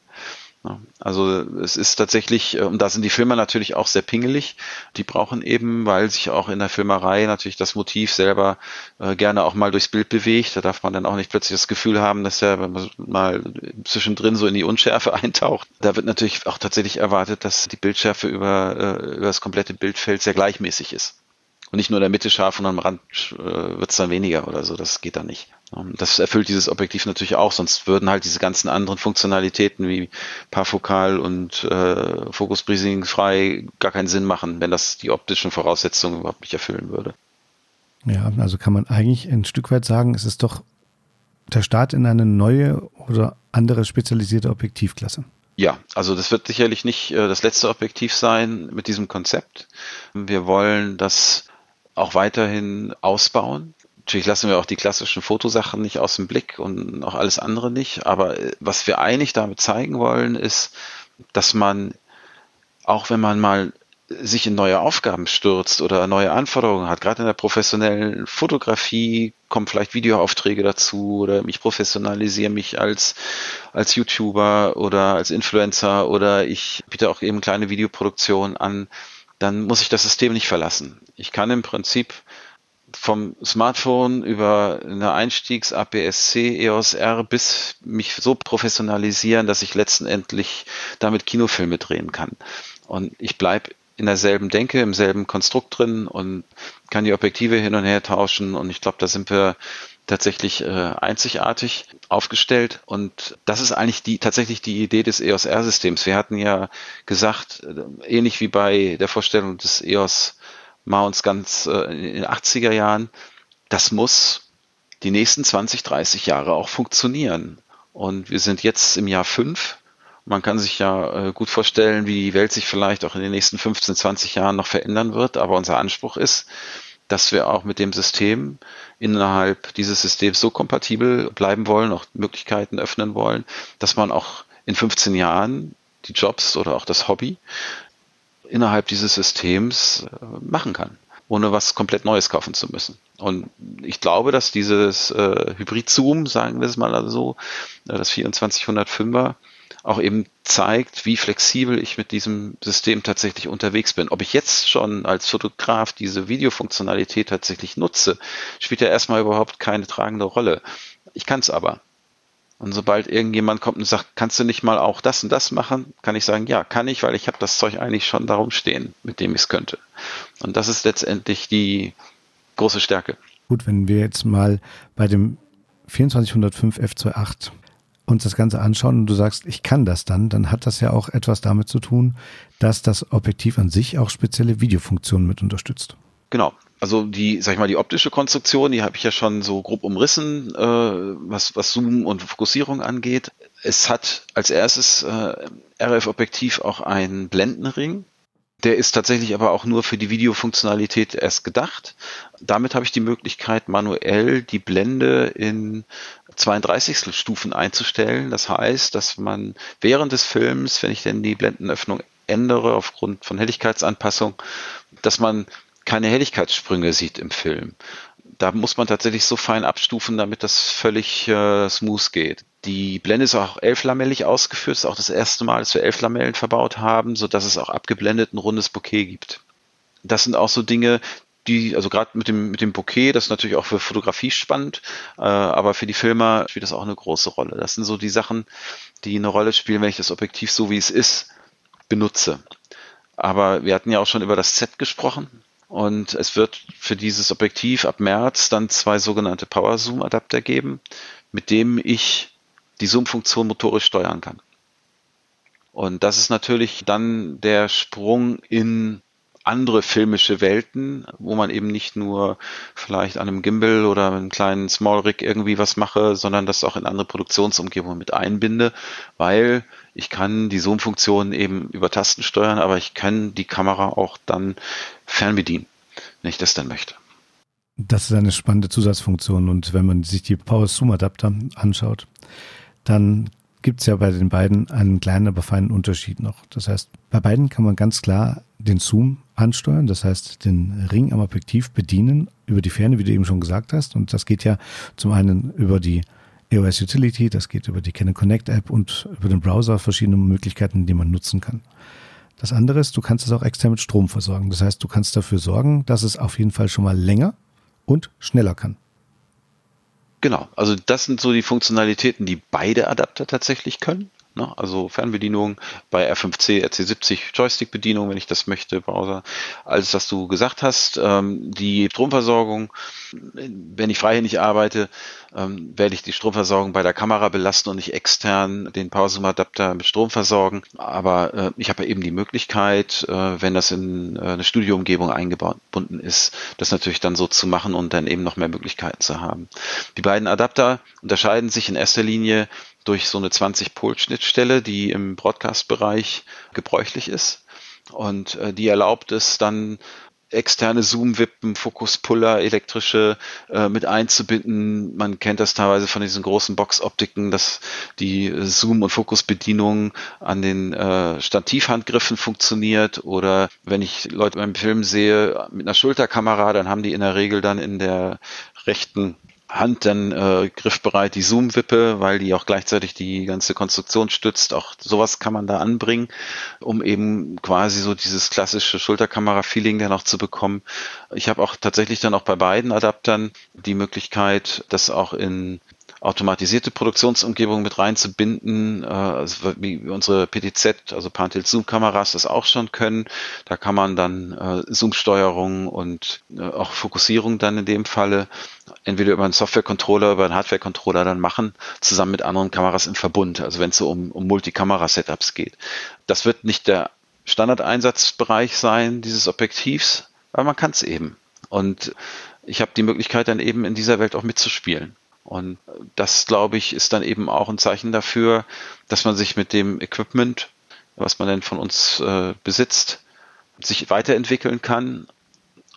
Also es ist tatsächlich, äh, und da sind die Filmer natürlich auch sehr pingelig. Die brauchen eben, weil sich auch in der Filmerei natürlich das Motiv selber äh, gerne auch mal durchs Bild bewegt. Da darf man dann auch nicht plötzlich das Gefühl haben, dass er mal zwischendrin so in die Unschärfe eintaucht. Da wird natürlich auch tatsächlich erwartet, dass die Bildschärfe über, äh, über das komplette Bildfeld sehr gleichmäßig ist. Und nicht nur in der Mitte scharf und am Rand äh, wird es dann weniger oder so. Das geht dann nicht. Ähm, das erfüllt dieses Objektiv natürlich auch, sonst würden halt diese ganzen anderen Funktionalitäten wie Parfokal und äh, Focus Breathing frei gar keinen Sinn machen, wenn das die optischen Voraussetzungen überhaupt nicht erfüllen würde. Ja, also kann man eigentlich ein Stück weit sagen, es ist doch der Start in eine neue oder andere spezialisierte Objektivklasse. Ja, also das wird sicherlich nicht äh, das letzte Objektiv sein mit diesem Konzept. Wir wollen das auch weiterhin ausbauen. Natürlich lassen wir auch die klassischen Fotosachen nicht aus dem Blick und auch alles andere nicht. Aber äh, was wir eigentlich damit zeigen wollen, ist, dass man, auch wenn man mal sich in neue Aufgaben stürzt oder neue Anforderungen hat, gerade in der professionellen Fotografie kommen vielleicht Videoaufträge dazu oder ich professionalisiere mich als, als YouTuber oder als Influencer oder ich biete auch eben kleine Videoproduktionen an, dann muss ich das System nicht verlassen. Ich kann im Prinzip vom Smartphone über eine Einstiegs APS-C EOS R bis mich so professionalisieren, dass ich letztendlich damit Kinofilme drehen kann. Und ich bleibe in derselben Denke, im selben Konstrukt drin und kann die Objektive hin und her tauschen. Und ich glaube, da sind wir tatsächlich äh, einzigartig aufgestellt und das ist eigentlich die tatsächlich die Idee des EOS R-Systems. Wir hatten ja gesagt, äh, ähnlich wie bei der Vorstellung des EOS Mounts ganz äh, in den 80er Jahren, das muss die nächsten 20, 30 Jahre auch funktionieren. Und wir sind jetzt im Jahr 5. Man kann sich ja äh, gut vorstellen, wie die Welt sich vielleicht auch in den nächsten 15, 20 Jahren noch verändern wird. Aber unser Anspruch ist, dass wir auch mit dem System innerhalb dieses Systems so kompatibel bleiben wollen, auch Möglichkeiten öffnen wollen, dass man auch in 15 Jahren die Jobs oder auch das Hobby innerhalb dieses Systems äh, machen kann, ohne was komplett Neues kaufen zu müssen. Und ich glaube, dass dieses äh, Hybrid-Zoom, sagen wir es mal so, äh, das 2405er, auch eben zeigt, wie flexibel ich mit diesem System tatsächlich unterwegs bin. Ob ich jetzt schon als Fotograf diese Videofunktionalität tatsächlich nutze, spielt ja erstmal überhaupt keine tragende Rolle. Ich kann es aber. Und sobald irgendjemand kommt und sagt, kannst du nicht mal auch das und das machen, kann ich sagen, ja, kann ich, weil ich habe das Zeug eigentlich schon darum stehen, mit dem ich es könnte. Und das ist letztendlich die große Stärke. Gut, wenn wir jetzt mal bei dem 2405 F28 uns das Ganze anschauen und du sagst, ich kann das dann, dann hat das ja auch etwas damit zu tun, dass das Objektiv an sich auch spezielle Videofunktionen mit unterstützt. Genau. Also die, sag ich mal, die optische Konstruktion, die habe ich ja schon so grob umrissen, äh, was, was Zoom und Fokussierung angeht. Es hat als erstes äh, RF-Objektiv auch einen Blendenring. Der ist tatsächlich aber auch nur für die Videofunktionalität erst gedacht. Damit habe ich die Möglichkeit, manuell die Blende in 32 Stufen einzustellen. Das heißt, dass man während des Films, wenn ich denn die Blendenöffnung ändere aufgrund von Helligkeitsanpassung, dass man keine Helligkeitssprünge sieht im Film. Da muss man tatsächlich so fein abstufen, damit das völlig äh, smooth geht. Die Blende ist auch elflamellig ausgeführt. Das ist auch das erste Mal, dass wir elf Lamellen verbaut haben, sodass es auch abgeblendet ein rundes Bouquet gibt. Das sind auch so Dinge, die, also gerade mit dem, mit dem Bouquet, das ist natürlich auch für Fotografie spannend, äh, aber für die Filmer spielt das auch eine große Rolle. Das sind so die Sachen, die eine Rolle spielen, wenn ich das Objektiv so wie es ist benutze. Aber wir hatten ja auch schon über das Set gesprochen. Und es wird für dieses Objektiv ab März dann zwei sogenannte Power Zoom Adapter geben, mit dem ich die Zoom-Funktion motorisch steuern kann. Und das ist natürlich dann der Sprung in andere filmische Welten, wo man eben nicht nur vielleicht an einem Gimbal oder einem kleinen Small Rig irgendwie was mache, sondern das auch in andere Produktionsumgebungen mit einbinde, weil ich kann die Zoom-Funktion eben über Tasten steuern, aber ich kann die Kamera auch dann fernbedienen, wenn ich das dann möchte. Das ist eine spannende Zusatzfunktion und wenn man sich die Power Zoom Adapter anschaut, dann gibt es ja bei den beiden einen kleinen, aber feinen Unterschied noch. Das heißt, bei beiden kann man ganz klar den Zoom ansteuern, das heißt den Ring am Objektiv bedienen über die Ferne, wie du eben schon gesagt hast. Und das geht ja zum einen über die EOS Utility, das geht über die Canon Connect App und über den Browser verschiedene Möglichkeiten, die man nutzen kann. Das andere ist, du kannst es auch extern mit Strom versorgen. Das heißt, du kannst dafür sorgen, dass es auf jeden Fall schon mal länger und schneller kann. Genau, also das sind so die Funktionalitäten, die beide Adapter tatsächlich können. Ne? Also Fernbedienung bei R5C, RC70 Joystick-Bedienung, wenn ich das möchte, Browser. Alles, was du gesagt hast. Ähm, die Stromversorgung, wenn ich freihändig arbeite, ähm, werde ich die Stromversorgung bei der Kamera belasten und nicht extern den Power-Zoom-Adapter mit Strom versorgen. Aber äh, ich habe eben die Möglichkeit, äh, wenn das in äh, eine Studioumgebung eingebunden ist, das natürlich dann so zu machen und dann eben noch mehr Möglichkeiten zu haben. Die beiden Adapter unterscheiden sich in erster Linie durch so eine 20-Pol-Schnittstelle, die im Broadcast-Bereich gebräuchlich ist. Und äh, die erlaubt es dann, externe Zoom-Wippen, Fokus-Puller, elektrische äh, mit einzubinden. Man kennt das teilweise von diesen großen Box-Optiken, dass die Zoom- und Fokus-Bedienung an den äh, Stativhandgriffen funktioniert. Oder wenn ich Leute beim Film sehe mit einer Schulterkamera, dann haben die in der Regel dann in der rechten Hand dann äh, griffbereit die Zoom-Wippe, weil die auch gleichzeitig die ganze Konstruktion stützt. Auch sowas kann man da anbringen, um eben quasi so dieses klassische Schulterkamera-Feeling dann auch zu bekommen. Ich habe auch tatsächlich dann auch bei beiden Adaptern die Möglichkeit, das auch in automatisierte Produktionsumgebung mit reinzubinden, äh, also wie unsere PTZ, also Pantel Zoom Kameras das auch schon können. Da kann man dann äh, Zoom-Steuerung und äh, auch Fokussierung dann in dem Falle entweder über einen Software-Controller, über einen Hardware-Controller dann machen, zusammen mit anderen Kameras im Verbund, also wenn es so um, um Multikamera-Setups geht. Das wird nicht der Standardeinsatzbereich sein dieses Objektivs, aber man kann es eben. Und ich habe die Möglichkeit dann eben in dieser Welt auch mitzuspielen. Und das, glaube ich, ist dann eben auch ein Zeichen dafür, dass man sich mit dem Equipment, was man denn von uns äh, besitzt, sich weiterentwickeln kann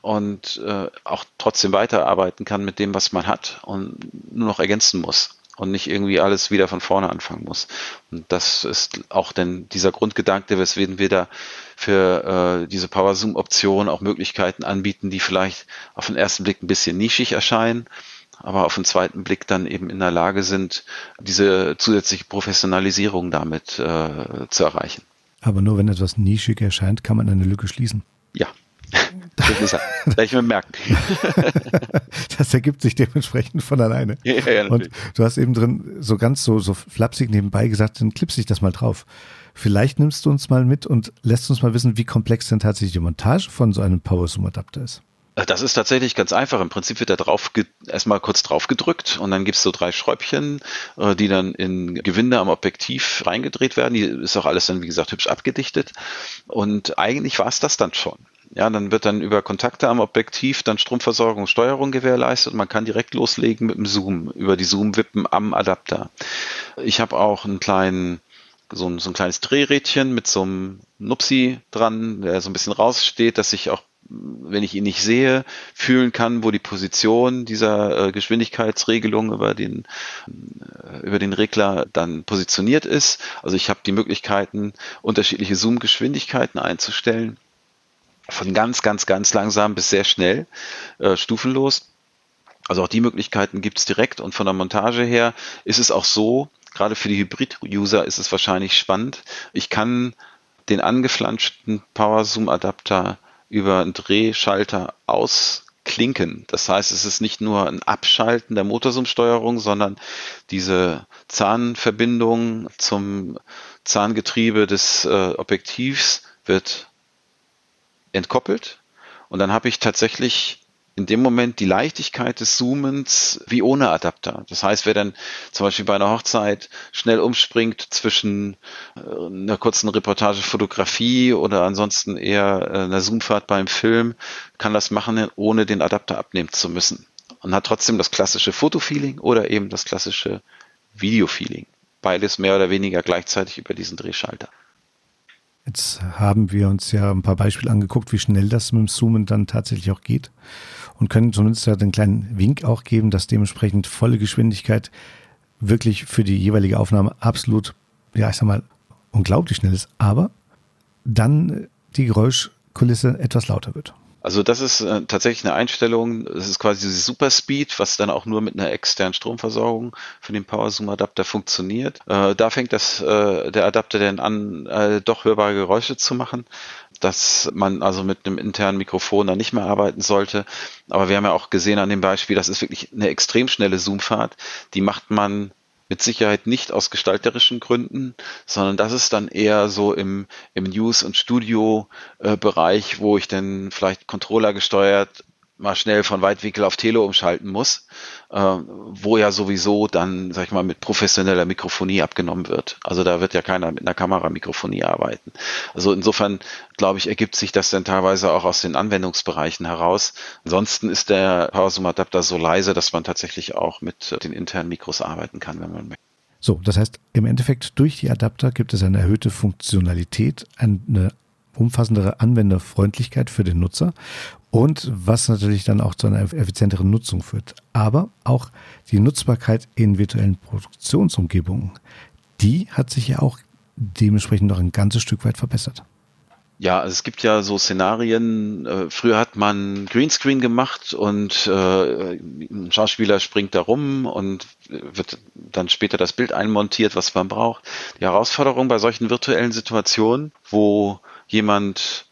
und äh, auch trotzdem weiterarbeiten kann mit dem, was man hat und nur noch ergänzen muss und nicht irgendwie alles wieder von vorne anfangen muss. Und das ist auch denn dieser Grundgedanke, weswegen wir da für äh, diese Power Zoom Option auch Möglichkeiten anbieten, die vielleicht auf den ersten Blick ein bisschen nischig erscheinen, aber auf den zweiten Blick dann eben in der Lage sind, diese zusätzliche Professionalisierung damit äh, zu erreichen. Aber nur wenn etwas nischig erscheint, kann man eine Lücke schließen. Ja. Das werde ich mir merken. das ergibt sich dementsprechend von alleine. Ja, ja, Und du hast eben drin so ganz so, so flapsig nebenbei gesagt, dann klipse ich das mal drauf. Vielleicht nimmst du uns mal mit und lässt uns mal wissen, wie komplex denn tatsächlich die Montage von so einem Power Zoom Adapter ist. Das ist tatsächlich ganz einfach. Im Prinzip wird da drauf erstmal kurz drauf gedrückt und dann gibt es so drei Schräubchen, äh, die dann in Gewinde am Objektiv reingedreht werden. Die ist auch alles dann, wie gesagt, hübsch abgedichtet. Und eigentlich war es das dann schon. Ja, dann wird dann über Kontakte am Objektiv dann Stromversorgung, Steuerung gewährleistet man kann direkt loslegen mit dem Zoom, über die Zoom-Wippen am Adapter. Ich habe auch einen kleinen so ein, so ein kleines Drehrädchen mit so einem Nupsi dran, der so ein bisschen raussteht, dass ich auch wenn ich ihn nicht sehe, fühlen kann, wo die Position dieser äh, Geschwindigkeitsregelung über den, äh, über den Regler dann positioniert ist. Also ich habe die Möglichkeiten, unterschiedliche Zoom-Geschwindigkeiten einzustellen. Von ganz, ganz, ganz langsam bis sehr schnell, äh, stufenlos. Also auch die Möglichkeiten gibt es direkt und von der Montage her ist es auch so, gerade für die Hybrid-User ist es wahrscheinlich spannend. Ich kann den angeflanschten Power Zoom Adapter über einen Drehschalter ausklinken. Das heißt, es ist nicht nur ein Abschalten der Motorzoom-Steuerung, sondern diese Zahnverbindung zum Zahngetriebe des äh, Objektivs wird entkoppelt. Und dann habe ich tatsächlich in dem Moment die Leichtigkeit des Zoomens wie ohne Adapter. Das heißt, wer dann zum Beispiel bei einer Hochzeit schnell umspringt zwischen äh, einer kurzen Reportage Fotografie oder ansonsten eher äh, einer Zoomfahrt beim Film, kann das machen, ohne den Adapter abnehmen zu müssen. Und hat trotzdem das klassische Fotofeeling oder eben das klassische Videofeeling. Beides mehr oder weniger gleichzeitig über diesen Drehschalter. Jetzt haben wir uns ja ein paar Beispiele angeguckt, wie schnell das mit dem Zoomen dann tatsächlich auch geht und können zumindest ja den kleinen Wink auch geben, dass dementsprechend volle Geschwindigkeit wirklich für die jeweilige Aufnahme absolut, ja, ich sag mal, unglaublich schnell ist, aber dann die Geräuschkulisse etwas lauter wird. Also das ist äh, tatsächlich eine Einstellung, das ist quasi dieses Superspeed, was dann auch nur mit einer externen Stromversorgung für den Power Zoom Adapter funktioniert. Äh, da fängt das, äh, der Adapter dann an, äh, doch hörbare Geräusche zu machen, dass man also mit einem internen Mikrofon da nicht mehr arbeiten sollte. Aber wir haben ja auch gesehen an dem Beispiel, das ist wirklich eine extrem schnelle Zoomfahrt. Die macht man mit Sicherheit nicht aus gestalterischen Gründen, sondern das ist dann eher so im, im News- und Studio-Bereich, wo ich dann vielleicht Controller gesteuert mal schnell von Weitwinkel auf Tele umschalten muss, äh, wo ja sowieso dann, sag ich mal, mit professioneller Mikrofonie abgenommen wird. Also da wird ja keiner mit einer Kameramikrofonie arbeiten. Also insofern, glaube ich, ergibt sich das dann teilweise auch aus den Anwendungsbereichen heraus. Ansonsten ist der PowerZoom Adapter so leise, dass man tatsächlich auch mit den internen Mikros arbeiten kann, wenn man möchte. So, das heißt, im Endeffekt durch die Adapter gibt es eine erhöhte Funktionalität, eine umfassendere Anwenderfreundlichkeit für den Nutzer und was natürlich dann auch zu einer effizienteren Nutzung führt. Aber auch die Nutzbarkeit in virtuellen Produktionsumgebungen, die hat sich ja auch dementsprechend noch ein ganzes Stück weit verbessert. Ja, also es gibt ja so Szenarien. Äh, früher hat man Greenscreen gemacht und äh, ein Schauspieler springt da rum und wird dann später das Bild einmontiert, was man braucht. Die Herausforderung bei solchen virtuellen Situationen, wo jemand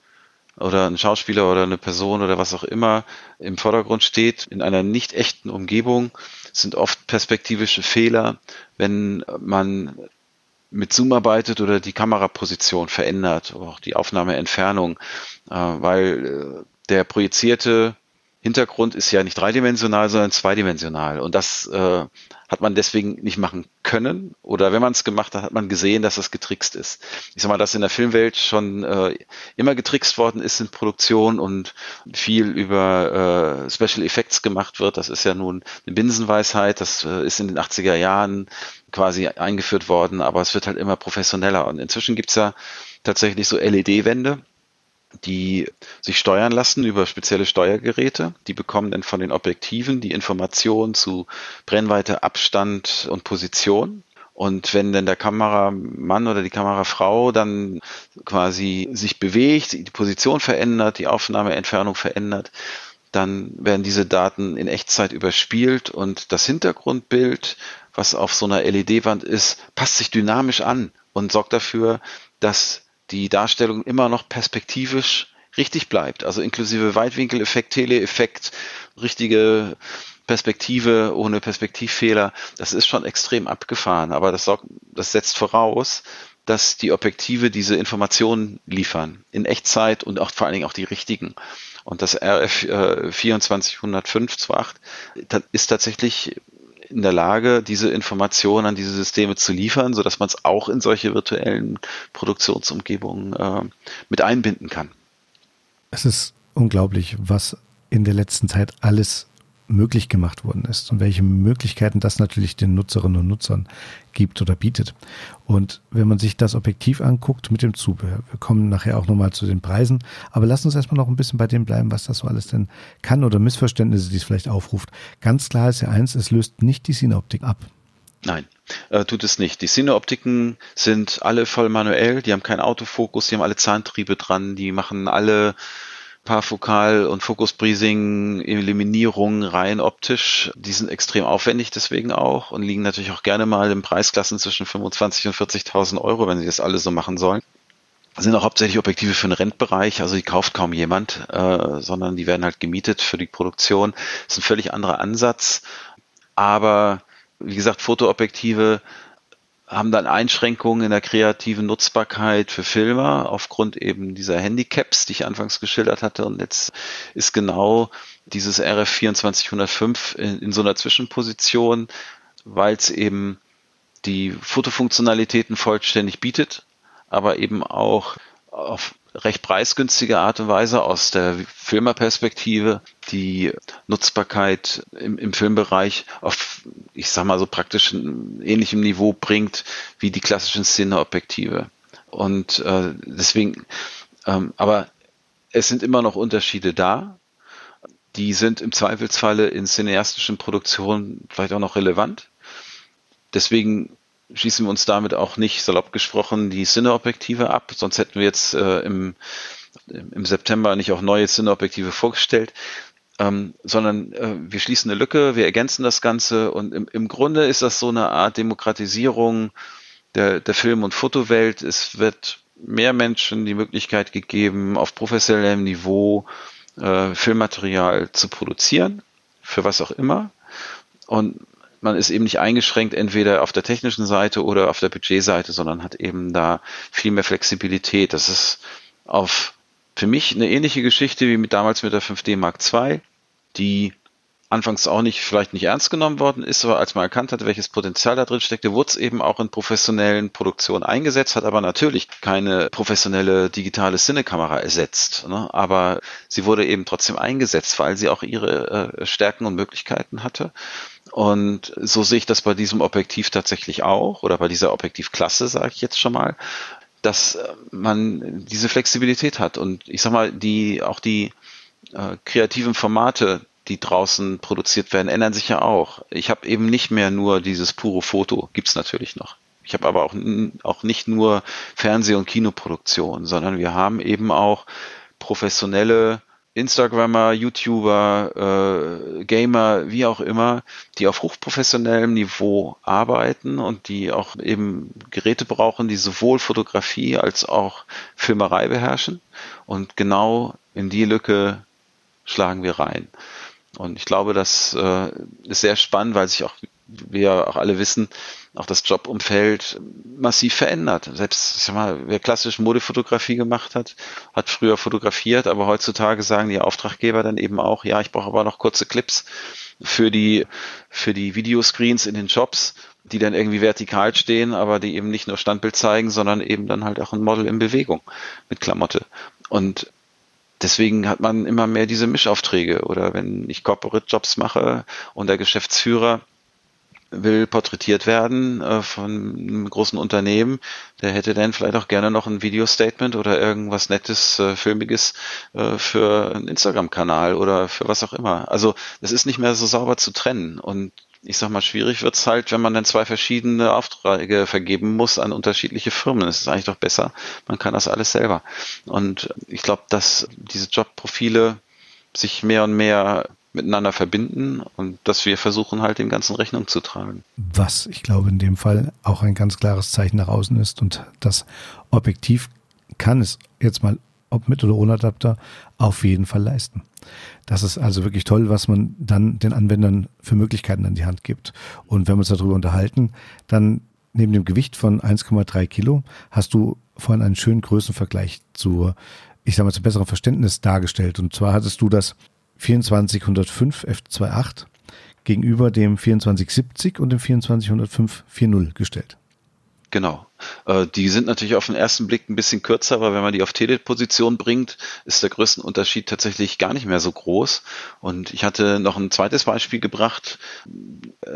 oder ein Schauspieler oder eine Person oder was auch immer im Vordergrund steht in einer nicht echten Umgebung, sind oft perspektivische Fehler, wenn man mit Zoom arbeitet oder die Kameraposition verändert, auch die Aufnahmeentfernung, äh, weil äh, der projizierte Hintergrund ist ja nicht dreidimensional, sondern zweidimensional. Und das äh, hat man deswegen nicht machen können. Oder wenn man es gemacht hat, hat man gesehen, dass es getrickst ist. Ich sag mal, dass in der Filmwelt schon äh, immer getrickst worden ist in Produktion und viel über äh, Special Effects gemacht wird. Das ist ja nun eine Binsenweisheit. Das äh, ist in den 80er Jahren quasi eingeführt worden, aber es wird halt immer professioneller. Und inzwischen gibt's ja tatsächlich so LED-Wände die sich steuern lassen über spezielle Steuergeräte. Die bekommen dann von den Objektiven die Informationen zu Brennweite, Abstand und Position. Und wenn dann der Kameramann oder die Kamerafrau dann quasi sich bewegt, die Position verändert, die Aufnahmeentfernung verändert, dann werden diese Daten in Echtzeit überspielt und das Hintergrundbild, was auf so einer LED-Wand ist, passt sich dynamisch an und sorgt dafür, dass die Darstellung immer noch perspektivisch richtig bleibt. Also inklusive Weitwinkeleffekt, Teleeffekt, richtige Perspektive ohne Perspektivfehler. Das ist schon extrem abgefahren, aber das, sorgt, das setzt voraus, dass die Objektive diese Informationen liefern in Echtzeit und auch vor allen Dingen auch die richtigen. Und das RF äh, 2405 28 ist tatsächlich in der Lage, diese Informationen an diese Systeme zu liefern, sodass man es auch in solche virtuellen Produktionsumgebungen äh, mit einbinden kann. Es ist unglaublich, was in der letzten Zeit alles möglich gemacht worden ist und welche Möglichkeiten das natürlich den Nutzerinnen und Nutzern gibt oder bietet. Und wenn man sich das Objektiv anguckt mit dem Zubehör, wir kommen nachher auch nochmal zu den Preisen, aber lass uns erstmal noch ein bisschen bei dem bleiben, was das so alles denn kann oder Missverständnisse, die es vielleicht aufruft. Ganz klar ist ja eins, es löst nicht die Cineoptik ab. Nein, äh, tut es nicht. Die Cineoptiken sind alle voll manuell, die haben keinen Autofokus, die haben alle Zahntriebe dran, die machen alle Parfokal und Focus Breathing, Eliminierung rein optisch. Die sind extrem aufwendig deswegen auch und liegen natürlich auch gerne mal in Preisklassen zwischen 25 und 40.000 Euro, wenn sie das alle so machen sollen. Sind auch hauptsächlich Objektive für den Rentbereich, also die kauft kaum jemand, äh, sondern die werden halt gemietet für die Produktion. Das ist ein völlig anderer Ansatz, aber wie gesagt, Fotoobjektive haben dann Einschränkungen in der kreativen Nutzbarkeit für Filmer aufgrund eben dieser Handicaps, die ich anfangs geschildert hatte. Und jetzt ist genau dieses RF 2405 in, in so einer Zwischenposition, weil es eben die Fotofunktionalitäten vollständig bietet, aber eben auch auf recht preisgünstige Art und Weise aus der Filmerperspektive die Nutzbarkeit im, im Filmbereich auf, ich sag mal so praktisch ein ähnlichem Niveau bringt wie die klassischen Cineobjektive. Und äh, deswegen, ähm, aber es sind immer noch Unterschiede da. Die sind im Zweifelsfalle in cineastischen Produktionen vielleicht auch noch relevant. Deswegen schießen wir uns damit auch nicht, salopp gesprochen, die Cineobjektive ab. Sonst hätten wir jetzt äh, im, im September nicht auch neue Cineobjektive vorgestellt. Ähm, sondern äh, wir schließen eine Lücke, wir ergänzen das Ganze und im, im Grunde ist das so eine Art Demokratisierung der, der Film- und Fotowelt. Es wird mehr Menschen die Möglichkeit gegeben, auf professionellem Niveau äh, Filmmaterial zu produzieren, für was auch immer. Und man ist eben nicht eingeschränkt entweder auf der technischen Seite oder auf der Budgetseite, sondern hat eben da viel mehr Flexibilität. Das ist auf für mich eine ähnliche Geschichte wie mit damals mit der 5D Mark II, die anfangs auch nicht, vielleicht nicht ernst genommen worden ist, aber als man erkannt hat, welches Potenzial da drin steckte, wurde es eben auch in professionellen Produktionen eingesetzt, hat aber natürlich keine professionelle digitale Cinekamera ersetzt. Ne? Aber sie wurde eben trotzdem eingesetzt, weil sie auch ihre äh, Stärken und Möglichkeiten hatte. Und so sehe ich das bei diesem Objektiv tatsächlich auch, oder bei dieser Objektivklasse, sage ich jetzt schon mal, dass äh, man diese Flexibilität hat. Und ich sag mal, die, auch die äh, kreativen Formate, die draußen produziert werden, ändern sich ja auch. Ich habe eben nicht mehr nur dieses pure Foto, gibt's natürlich noch. Ich habe aber auch, auch nicht nur Fernseh- und Kinoproduktion, sondern wir haben eben auch professionelle Instagrammer, YouTuber, äh, Gamer, wie auch immer, die auf hochprofessionellem Niveau arbeiten und die auch eben Geräte brauchen, die sowohl Fotografie als auch Filmerei beherrschen. Und genau in die Lücke schlagen wir rein. Und ich glaube, das äh, ist sehr spannend, weil sich auch, wir auch alle wissen, auch das Jobumfeld massiv verändert. Selbst, ich sag mal, wer klassisch Modefotografie gemacht hat, hat früher fotografiert, aber heutzutage sagen die Auftraggeber dann eben auch, ja, ich brauche aber noch kurze Clips für die, für die Videoscreens in den Jobs, die dann irgendwie vertikal stehen, aber die eben nicht nur Standbild zeigen, sondern eben dann halt auch ein Model in Bewegung mit Klamotte. Und deswegen hat man immer mehr diese Mischaufträge oder wenn ich Corporate Jobs mache und der Geschäftsführer will porträtiert werden äh, von einem großen Unternehmen, der hätte dann vielleicht auch gerne noch ein Video-Statement oder irgendwas Nettes, äh, Filmiges äh, für einen Instagram-Kanal oder für was auch immer. Also das ist nicht mehr so sauber zu trennen und ich sag mal, schwierig wird's halt, wenn man dann zwei verschiedene Aufträge vergeben muss an unterschiedliche Firmen. Es ist eigentlich doch besser, man kann das alles selber. Und ich glaube, dass diese Jobprofile sich mehr und mehr miteinander verbinden und dass wir versuchen halt dem Ganzen Rechnung zu tragen. Was ich glaube in dem Fall auch ein ganz klares Zeichen nach außen ist und das Objektiv kann es jetzt mal ob mit oder ohne Adapter, auf jeden Fall leisten. Das ist also wirklich toll, was man dann den Anwendern für Möglichkeiten an die Hand gibt. Und wenn wir uns darüber unterhalten, dann neben dem Gewicht von 1,3 Kilo hast du vorhin einen schönen Größenvergleich zu, ich sage mal, zum besseren Verständnis dargestellt. Und zwar hattest du das 2405 F28 gegenüber dem 2470 und dem 2405 40 gestellt. Genau. Äh, die sind natürlich auf den ersten Blick ein bisschen kürzer, aber wenn man die auf Teleposition bringt, ist der größte Unterschied tatsächlich gar nicht mehr so groß. Und ich hatte noch ein zweites Beispiel gebracht.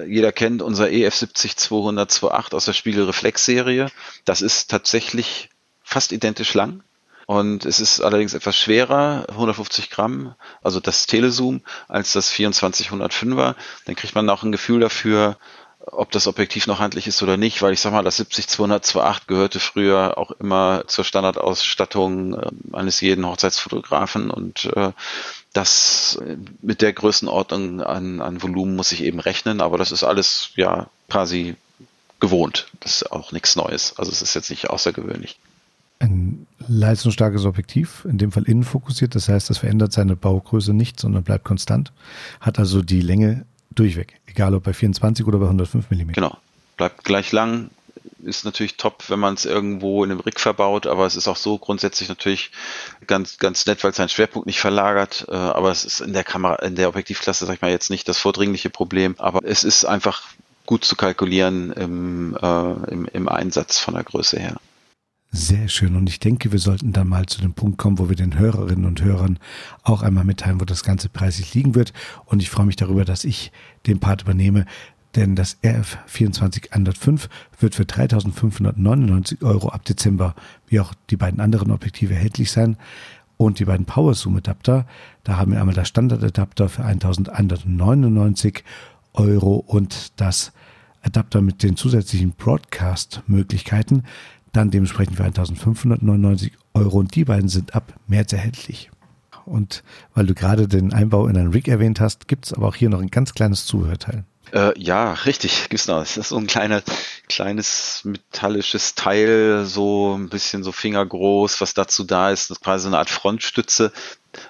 Jeder kennt unser EF70 200 aus der Spiegelreflex-Serie. Das ist tatsächlich fast identisch lang. Und es ist allerdings etwas schwerer, 150 Gramm, also das Telezoom, als das 2405er. Dann kriegt man auch ein Gefühl dafür, ob das Objektiv noch handlich ist oder nicht, weil ich sag mal, das 70-200-2.8 gehörte früher auch immer zur Standardausstattung äh, eines jeden Hochzeitsfotografen und äh, das mit der Größenordnung an, an Volumen muss ich eben rechnen, aber das ist alles ja quasi gewohnt. Das ist auch nichts Neues. Also es ist jetzt nicht außergewöhnlich. Ein leistungsstarkes Objektiv, in dem Fall innen fokussiert, das heißt, das verändert seine Baugröße nicht, sondern bleibt konstant, hat also die Länge Durchweg. Egal ob bei 24 oder bei 105 mm. Genau. Bleibt gleich lang. Ist natürlich top, wenn man es irgendwo in einem Rig verbaut, aber es ist auch so grundsätzlich natürlich ganz, ganz nett, weil es seinen Schwerpunkt nicht verlagert. Äh, aber es ist in der Kamera, in der Objektivklasse, sag ich mal, jetzt nicht das vordringliche Problem. Aber es ist einfach gut zu kalkulieren im, äh, im, im Einsatz von der Größe her. Sehr schön. Und ich denke, wir sollten dann mal zu dem Punkt kommen, wo wir den Hörerinnen und Hörern auch einmal mitteilen, wo das Ganze preislich liegen wird. Und ich freue mich darüber, dass ich den Part übernehme. Denn das RF 2405 wird für 3.599 Euro ab Dezember, wie auch die beiden anderen Objektive, erhältlich sein. Und die beiden Power Zoom Adapter, da haben wir einmal das Standardadapter für 1.199 Euro und das Adapter mit den zusätzlichen Broadcast-Möglichkeiten dann dementsprechend für 1599 Euro und die beiden sind ab März erhältlich. Und weil du gerade den Einbau in einen Rig erwähnt hast, gibt es aber auch hier noch ein ganz kleines Zuhörteil. Äh, ja, richtig, noch. Das ist so ein kleiner, kleines metallisches Teil, so ein bisschen so fingergroß, was dazu da ist. Das ist quasi eine Art Frontstütze,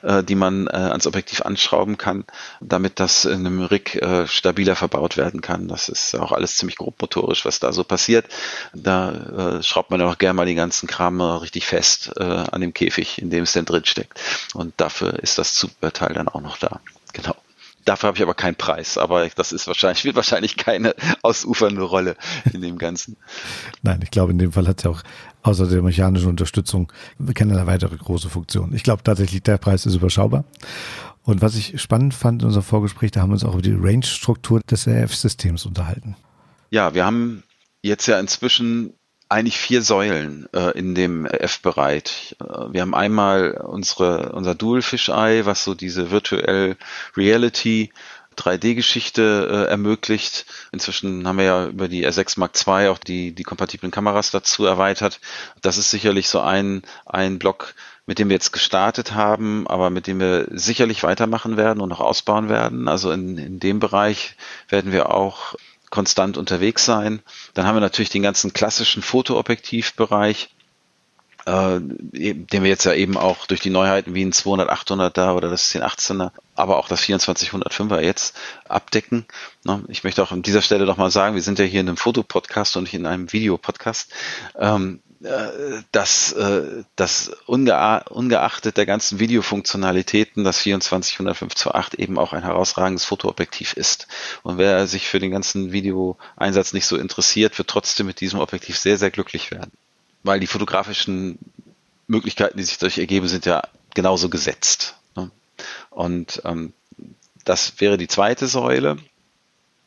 äh, die man äh, ans Objektiv anschrauben kann, damit das in einem Rig äh, stabiler verbaut werden kann. Das ist auch alles ziemlich grob motorisch, was da so passiert. Da äh, schraubt man auch gerne mal die ganzen Kram richtig fest äh, an dem Käfig, in dem es denn drin steckt. Und dafür ist das Zubehörteil dann auch noch da. Genau. Dafür habe ich aber keinen Preis, aber das ist wahrscheinlich, spielt wahrscheinlich keine ausufernde Rolle in dem Ganzen. Nein, ich glaube, in dem Fall hat es ja auch außer der mechanischen Unterstützung keine weitere große Funktion. Ich glaube tatsächlich, der Preis ist überschaubar. Und was ich spannend fand in unserem Vorgespräch, da haben wir uns auch über die Range-Struktur des RF-Systems unterhalten. Ja, wir haben jetzt ja inzwischen eigentlich vier Säulen äh, in dem F-Bereich. Äh, wir haben einmal unsere, unser Dual Fisheye, was so diese Virtual Reality 3D-Geschichte äh, ermöglicht. Inzwischen haben wir ja über die R6 Mark II auch die, die kompatiblen Kameras dazu erweitert. Das ist sicherlich so ein, ein Block, mit dem wir jetzt gestartet haben, aber mit dem wir sicherlich weitermachen werden und noch ausbauen werden. Also in, in dem Bereich werden wir auch konstant unterwegs sein. Dann haben wir natürlich den ganzen klassischen Fotoobjektivbereich, äh, den wir jetzt ja eben auch durch die Neuheiten wie ein 200 800er oder das 1018er, aber auch das 2405er jetzt abdecken. Ne? Ich möchte auch an dieser Stelle noch mal sagen, wir sind ja hier in einem Fotopodcast und nicht in einem Videopodcast. Ähm, dass, äh, dass ungeachtet der ganzen Videofunktionalitäten das 24-105-2.8 eben auch ein herausragendes Fotoobjektiv ist. Und wer sich für den ganzen Videoeinsatz nicht so interessiert, wird trotzdem mit diesem Objektiv sehr, sehr glücklich werden. Weil die fotografischen Möglichkeiten, die sich dadurch ergeben, sind ja genauso gesetzt. Ne? Und ähm, das wäre die zweite Säule.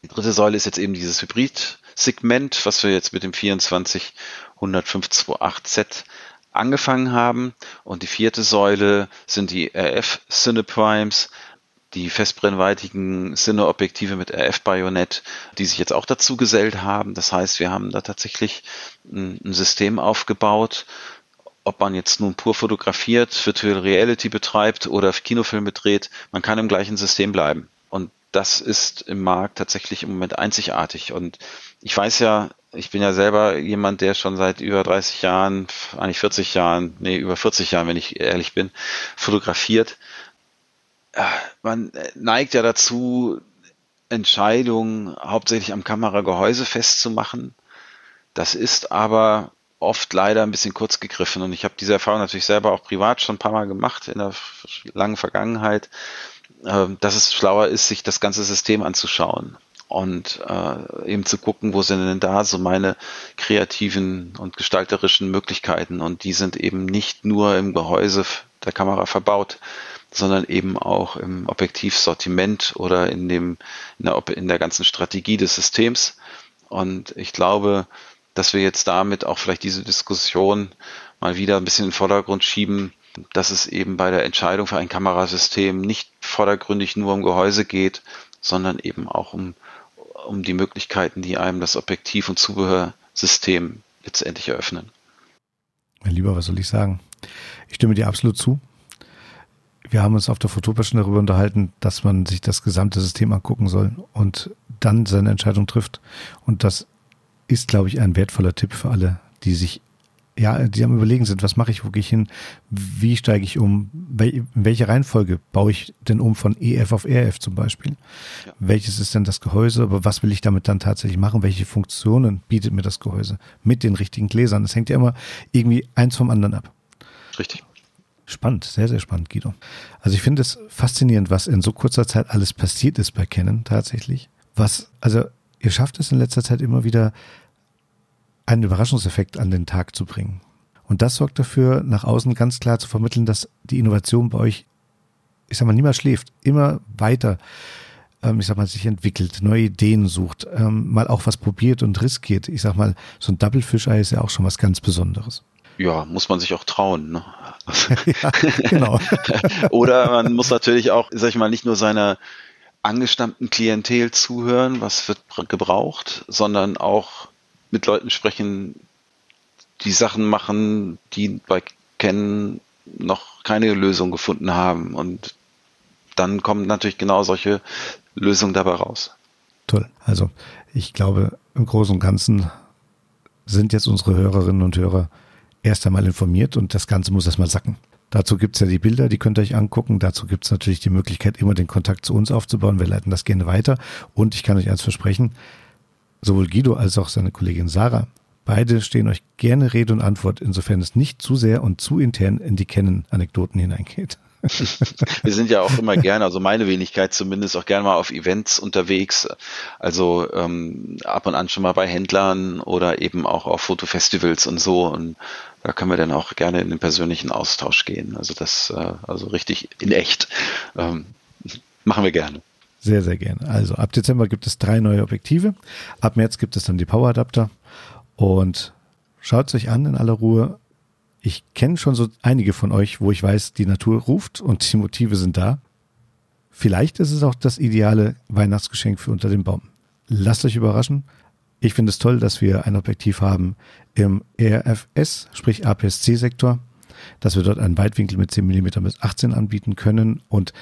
Die dritte Säule ist jetzt eben dieses Hybrid-Segment, was wir jetzt mit dem 24 10528Z angefangen haben. Und die vierte Säule sind die RF Cineprimes, die festbrennweitigen Cine-Objektive mit RF-Bajonett, die sich jetzt auch dazu gesellt haben. Das heißt, wir haben da tatsächlich ein, ein System aufgebaut, ob man jetzt nun pur fotografiert, Virtual Reality betreibt oder Kinofilme dreht, man kann im gleichen System bleiben. Und das ist im Markt tatsächlich im Moment einzigartig. Und ich weiß ja, ich bin ja selber jemand, der schon seit über 30 Jahren, eigentlich 40 Jahren, nee, über 40 Jahren, wenn ich ehrlich bin, fotografiert. Man neigt ja dazu, Entscheidungen hauptsächlich am Kameragehäuse festzumachen. Das ist aber oft leider ein bisschen kurz gegriffen und ich habe diese Erfahrung natürlich selber auch privat schon ein paar Mal gemacht in der langen Vergangenheit, äh, dass es schlauer ist, sich das ganze System anzuschauen und äh, eben zu gucken, wo sind denn da so meine kreativen und gestalterischen Möglichkeiten? Und die sind eben nicht nur im Gehäuse der Kamera verbaut, sondern eben auch im Objektivsortiment oder in dem in der, in der ganzen Strategie des Systems. Und ich glaube, dass wir jetzt damit auch vielleicht diese Diskussion mal wieder ein bisschen in den Vordergrund schieben, dass es eben bei der Entscheidung für ein Kamerasystem nicht vordergründig nur um Gehäuse geht, sondern eben auch um um die Möglichkeiten, die einem das Objektiv- und Zubehörsystem letztendlich eröffnen. Mein Lieber, was soll ich sagen? Ich stimme dir absolut zu. Wir haben uns auf der Fotopia schon darüber unterhalten, dass man sich das gesamte System angucken soll und dann seine Entscheidung trifft. Und das ist, glaube ich, ein wertvoller Tipp für alle, die sich ja, die am überlegen sind, was mache ich, wo gehe ich hin, wie steige ich um, in welche Reihenfolge baue ich denn um von EF auf RF zum Beispiel? Ja. Welches ist denn das Gehäuse, aber was will ich damit dann tatsächlich machen? Welche Funktionen bietet mir das Gehäuse mit den richtigen Gläsern? Das hängt ja immer irgendwie eins vom anderen ab. Richtig. Spannend, sehr, sehr spannend, Guido. Also ich finde es faszinierend, was in so kurzer Zeit alles passiert ist bei Canon tatsächlich. Was, also ihr schafft es in letzter Zeit immer wieder, einen Überraschungseffekt an den Tag zu bringen. Und das sorgt dafür, nach außen ganz klar zu vermitteln, dass die Innovation bei euch, ich sag mal, niemals schläft, immer weiter, ähm, ich sag mal, sich entwickelt, neue Ideen sucht, ähm, mal auch was probiert und riskiert. Ich sag mal, so ein Double Fish-Ei ist ja auch schon was ganz Besonderes. Ja, muss man sich auch trauen. Ne? ja, genau. Oder man muss natürlich auch, sag ich mal, nicht nur seiner angestammten Klientel zuhören, was wird gebraucht, sondern auch mit Leuten sprechen, die Sachen machen, die bei Ken noch keine Lösung gefunden haben. Und dann kommen natürlich genau solche Lösungen dabei raus. Toll. Also ich glaube, im Großen und Ganzen sind jetzt unsere Hörerinnen und Hörer erst einmal informiert und das Ganze muss erstmal sacken. Dazu gibt es ja die Bilder, die könnt ihr euch angucken. Dazu gibt es natürlich die Möglichkeit, immer den Kontakt zu uns aufzubauen. Wir leiten das gerne weiter. Und ich kann euch eins versprechen, sowohl Guido als auch seine Kollegin Sarah, beide stehen euch gerne Rede und Antwort, insofern es nicht zu sehr und zu intern in die Kennen-Anekdoten hineingeht. Wir sind ja auch immer gerne, also meine Wenigkeit zumindest, auch gerne mal auf Events unterwegs. Also ähm, ab und an schon mal bei Händlern oder eben auch auf Fotofestivals und so. Und da können wir dann auch gerne in den persönlichen Austausch gehen. Also das, äh, also richtig in echt. Ähm, machen wir gerne. Sehr, sehr gerne. Also ab Dezember gibt es drei neue Objektive. Ab März gibt es dann die Power Adapter. Und schaut es euch an in aller Ruhe. Ich kenne schon so einige von euch, wo ich weiß, die Natur ruft und die Motive sind da. Vielleicht ist es auch das ideale Weihnachtsgeschenk für unter dem Baum. Lasst euch überraschen. Ich finde es toll, dass wir ein Objektiv haben im RFS, sprich APS-C-Sektor, dass wir dort einen Weitwinkel mit 10 mm bis 18 anbieten können und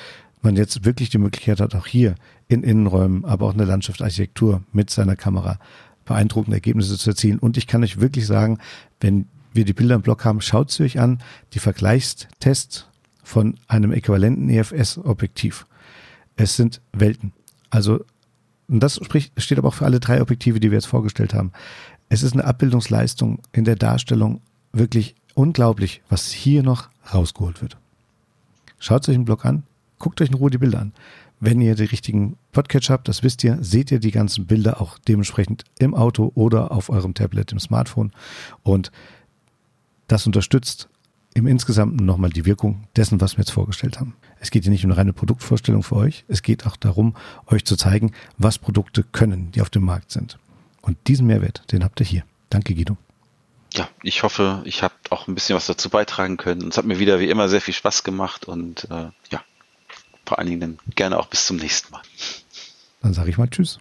man jetzt wirklich die Möglichkeit hat, auch hier in Innenräumen, aber auch in der Landschaftsarchitektur mit seiner Kamera beeindruckende Ergebnisse zu erzielen. Und ich kann euch wirklich sagen, wenn wir die Bilder im Blog haben, schaut sie euch an, die Vergleichstests von einem äquivalenten EFS-Objektiv. Es sind Welten. Also, und das spricht, steht aber auch für alle drei Objektive, die wir jetzt vorgestellt haben. Es ist eine Abbildungsleistung in der Darstellung wirklich unglaublich, was hier noch rausgeholt wird. Schaut euch den Blog an, guckt euch in Ruhe die Bilder an. Wenn ihr die richtigen Podcatcher habt, das wisst ihr, seht ihr die ganzen Bilder auch dementsprechend im Auto oder auf eurem Tablet, im Smartphone. Und das unterstützt im Insgesamten nochmal die Wirkung dessen, was wir jetzt vorgestellt haben. Es geht hier nicht um eine reine Produktvorstellung für euch. Es geht auch darum, euch zu zeigen, was Produkte können, die auf dem Markt sind. Und diesen Mehrwert, den habt ihr hier. Danke, Guido. Ja, ich hoffe, ich habe auch ein bisschen was dazu beitragen können. Es hat mir wieder wie immer sehr viel Spaß gemacht und äh, ja, vor allen Dingen dann gerne auch bis zum nächsten Mal. Dann sage ich mal Tschüss.